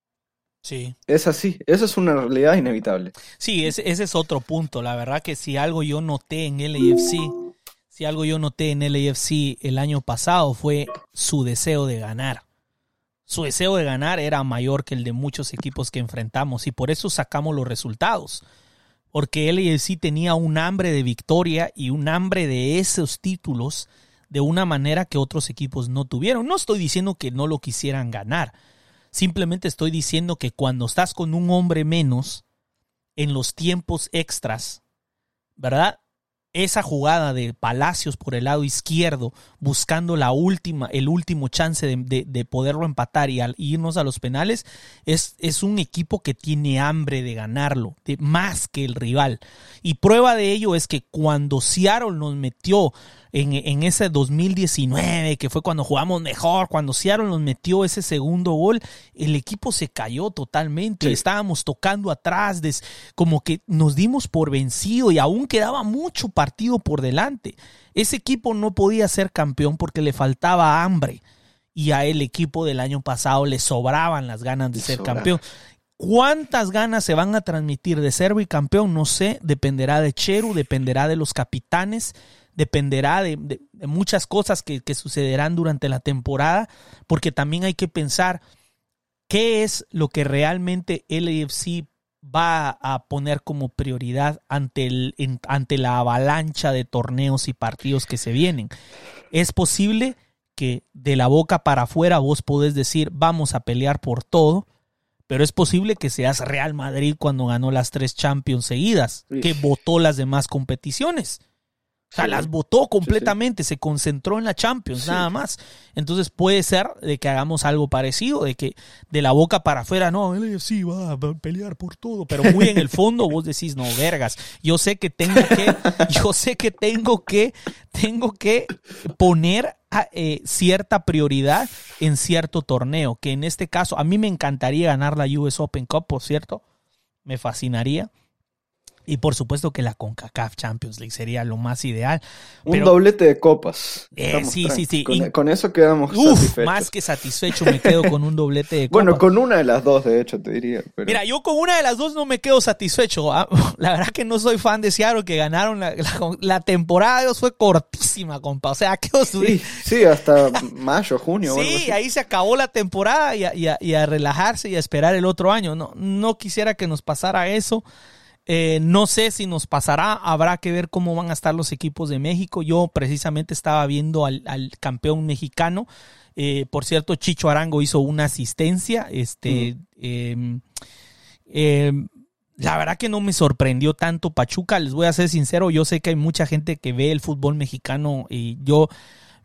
Speaker 3: Sí.
Speaker 4: Es así, eso es una realidad inevitable.
Speaker 3: Sí, ese, ese es otro punto. La verdad que si algo yo noté en LAFC, si algo yo noté en LAFC el año pasado fue su deseo de ganar. Su deseo de ganar era mayor que el de muchos equipos que enfrentamos y por eso sacamos los resultados. Porque LAFC tenía un hambre de victoria y un hambre de esos títulos de una manera que otros equipos no tuvieron. No estoy diciendo que no lo quisieran ganar. Simplemente estoy diciendo que cuando estás con un hombre menos, en los tiempos extras, ¿verdad? Esa jugada de Palacios por el lado izquierdo, buscando la última, el último chance de, de- de poderlo empatar y al irnos a los penales, es, es un equipo que tiene hambre de ganarlo, de más que el rival. Y prueba de ello es que cuando Seattle nos metió en, en ese 2019, que fue cuando jugamos mejor, cuando Seattle nos metió ese segundo gol, el equipo se cayó totalmente.
Speaker 4: Sí.
Speaker 3: Estábamos tocando atrás, des- como que nos dimos por vencido y aún quedaba mucho partido por delante. Ese equipo no podía ser campeón porque le faltaba hambre. Y a el equipo del año pasado le sobraban las ganas de ser campeón. ¿Cuántas ganas se van a transmitir de ser bicampeón? No sé, dependerá de Cheru, dependerá de los capitanes, dependerá de, de- de muchas cosas que, que sucederán durante la temporada, porque también hay que pensar qué es lo que realmente LAFC va a poner como prioridad ante, el, en- ante la avalancha de torneos y partidos que se vienen. Es posible que de la boca para afuera vos podés decir vamos a pelear por todo, pero es posible que seas Real Madrid cuando ganó las tres Champions seguidas, que votó las demás competiciones. O sea,
Speaker 4: Sí.
Speaker 3: las votó completamente, se concentró en la Champions, nada más. Entonces puede ser de que hagamos algo parecido, de que de la boca para afuera, no, él sí va a pelear por todo, pero muy en el fondo vos decís, no, vergas, yo sé que tengo que, <laughs> yo sé que tengo que, tengo que poner a- eh, cierta prioridad en cierto torneo, que en este caso a mí me encantaría ganar la US Open Cup, por cierto, me fascinaría. Y por supuesto que la CONCACAF Champions League sería lo más ideal.
Speaker 4: Un doblete de copas.
Speaker 3: Eh, sí, sí, sí.
Speaker 4: Con, eso quedamos
Speaker 3: Uf,
Speaker 4: satisfechos.
Speaker 3: más que satisfecho me quedo con un doblete de <laughs>
Speaker 4: Bueno,
Speaker 3: copas.
Speaker 4: con una de las dos, de hecho, te diría. Pero...
Speaker 3: Mira, yo con una de las dos no me quedo satisfecho. ah. <laughs> La verdad que no soy fan de Seattle que ganaron la, la- la temporada de ellos fue cortísima, compa. O sea, <laughs> que
Speaker 4: Sí, sí, hasta mayo, junio.
Speaker 3: Sí, ahí se acabó la temporada y a, y a- y a relajarse y a esperar el otro año. No, no quisiera que nos pasara eso. Eh, no sé si nos pasará, habrá que ver cómo van a estar los equipos de México. Yo precisamente estaba viendo al, al campeón mexicano. Eh, por cierto, Chicho Arango hizo una asistencia. Este, eh, eh, la verdad que no me sorprendió tanto Pachuca, les voy a ser sincero, yo sé que hay mucha gente que ve el fútbol mexicano y yo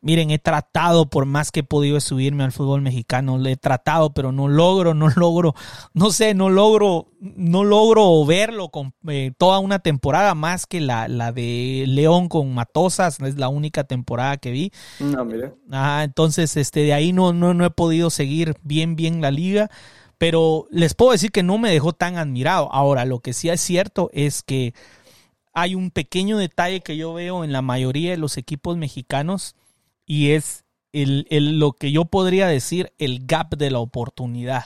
Speaker 3: Miren, he tratado por más que he podido subirme al fútbol mexicano, le he tratado, pero no logro, no logro, no sé, no logro, no logro verlo con eh, toda una temporada más que la, la, de León con Matosas, es la única temporada que vi.
Speaker 4: No, mire.
Speaker 3: Ah, entonces, este, de ahí no, no, no he podido seguir bien, bien la liga, pero les puedo decir que no me dejó tan admirado. Ahora, lo que sí es cierto es que hay un pequeño detalle que yo veo en la mayoría de los equipos mexicanos y es el, lo que yo podría decir el gap de la oportunidad.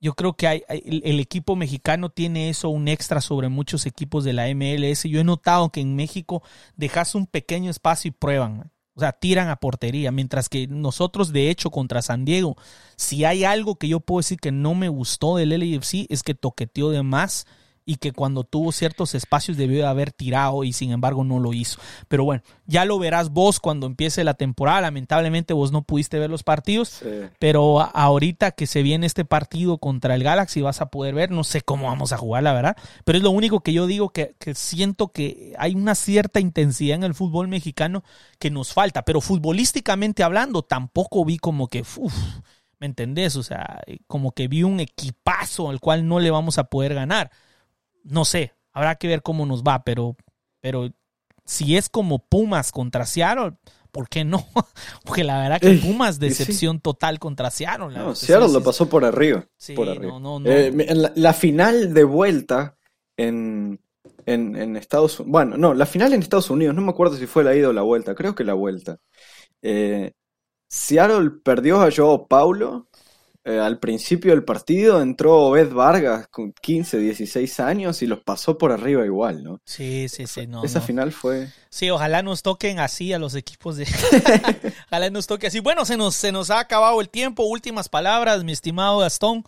Speaker 3: Yo creo que hay, el, equipo mexicano tiene eso un extra sobre muchos equipos de la MLS. Yo he notado que en México dejas un pequeño espacio y prueban. O sea, tiran a portería. Mientras que nosotros, de hecho, contra San Diego, si hay algo que yo puedo decir que no me gustó del LAFC es que toqueteó de más y que cuando tuvo ciertos espacios debió de haber tirado y sin embargo no lo hizo. Pero bueno, ya lo verás vos cuando empiece la temporada. Lamentablemente vos no pudiste ver los partidos, pero ahorita que se viene este partido contra el Galaxy vas a poder ver, no sé cómo vamos a jugar, la verdad, pero es lo único que yo digo que, siento que hay una cierta intensidad en el fútbol mexicano que nos falta, pero futbolísticamente hablando tampoco vi como que... ¿Me entendés? O sea, como que vi un equipazo al cual no le vamos a poder ganar no sé, habrá que ver cómo nos va, pero, pero si es como Pumas contra Seattle, ¿por qué no? <laughs> Porque la verdad que Pumas decepción total contra Seattle.
Speaker 4: no, Seattle lo pasó por arriba.
Speaker 3: Sí,
Speaker 4: por arriba.
Speaker 3: No, no,
Speaker 4: eh, la, final de vuelta en, en, Estados Unidos, bueno, no, la final en Estados Unidos, no me acuerdo si fue la ida o la vuelta, creo que la vuelta. Eh, Seattle perdió a Joe Paulo eh, al principio del partido entró Obed Vargas con 15, 16 años y los pasó por arriba igual, ¿no?
Speaker 3: Sí, sí, sí. No,
Speaker 4: Esa final fue.
Speaker 3: Sí, ojalá nos toquen así a los equipos de. <laughs> ojalá nos toque así. Bueno, se nos, se nos ha acabado el tiempo. Últimas palabras, mi estimado Gastón.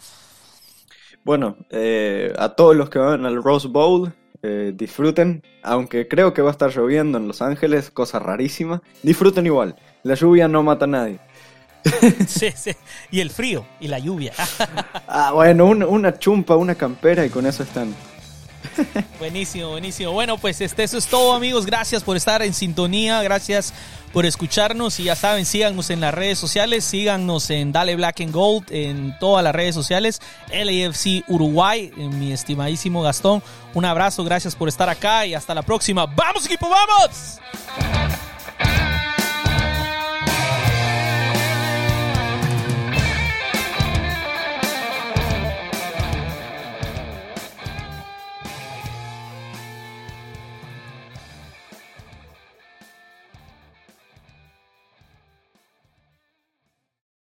Speaker 4: Bueno, eh, a todos los que van al Rose Bowl, eh, disfruten. Aunque creo que va a estar lloviendo en Los Ángeles, cosa rarísima. Disfruten igual. La lluvia no mata a nadie. <laughs>
Speaker 3: sí, sí. Y el frío y la lluvia. <laughs>
Speaker 4: ah, bueno, una chumpa, una campera y con eso están. <laughs>
Speaker 3: buenísimo, buenísimo. Bueno, pues este, eso es todo, amigos. Gracias por estar en sintonía. Gracias por escucharnos. Y ya saben, síganos en las redes sociales. Síganos en Dale Black and Gold en todas las redes sociales. LAFC Uruguay, mi estimadísimo Gastón. Un abrazo, gracias por estar acá y hasta la próxima. ¡Vamos, equipo, vamos!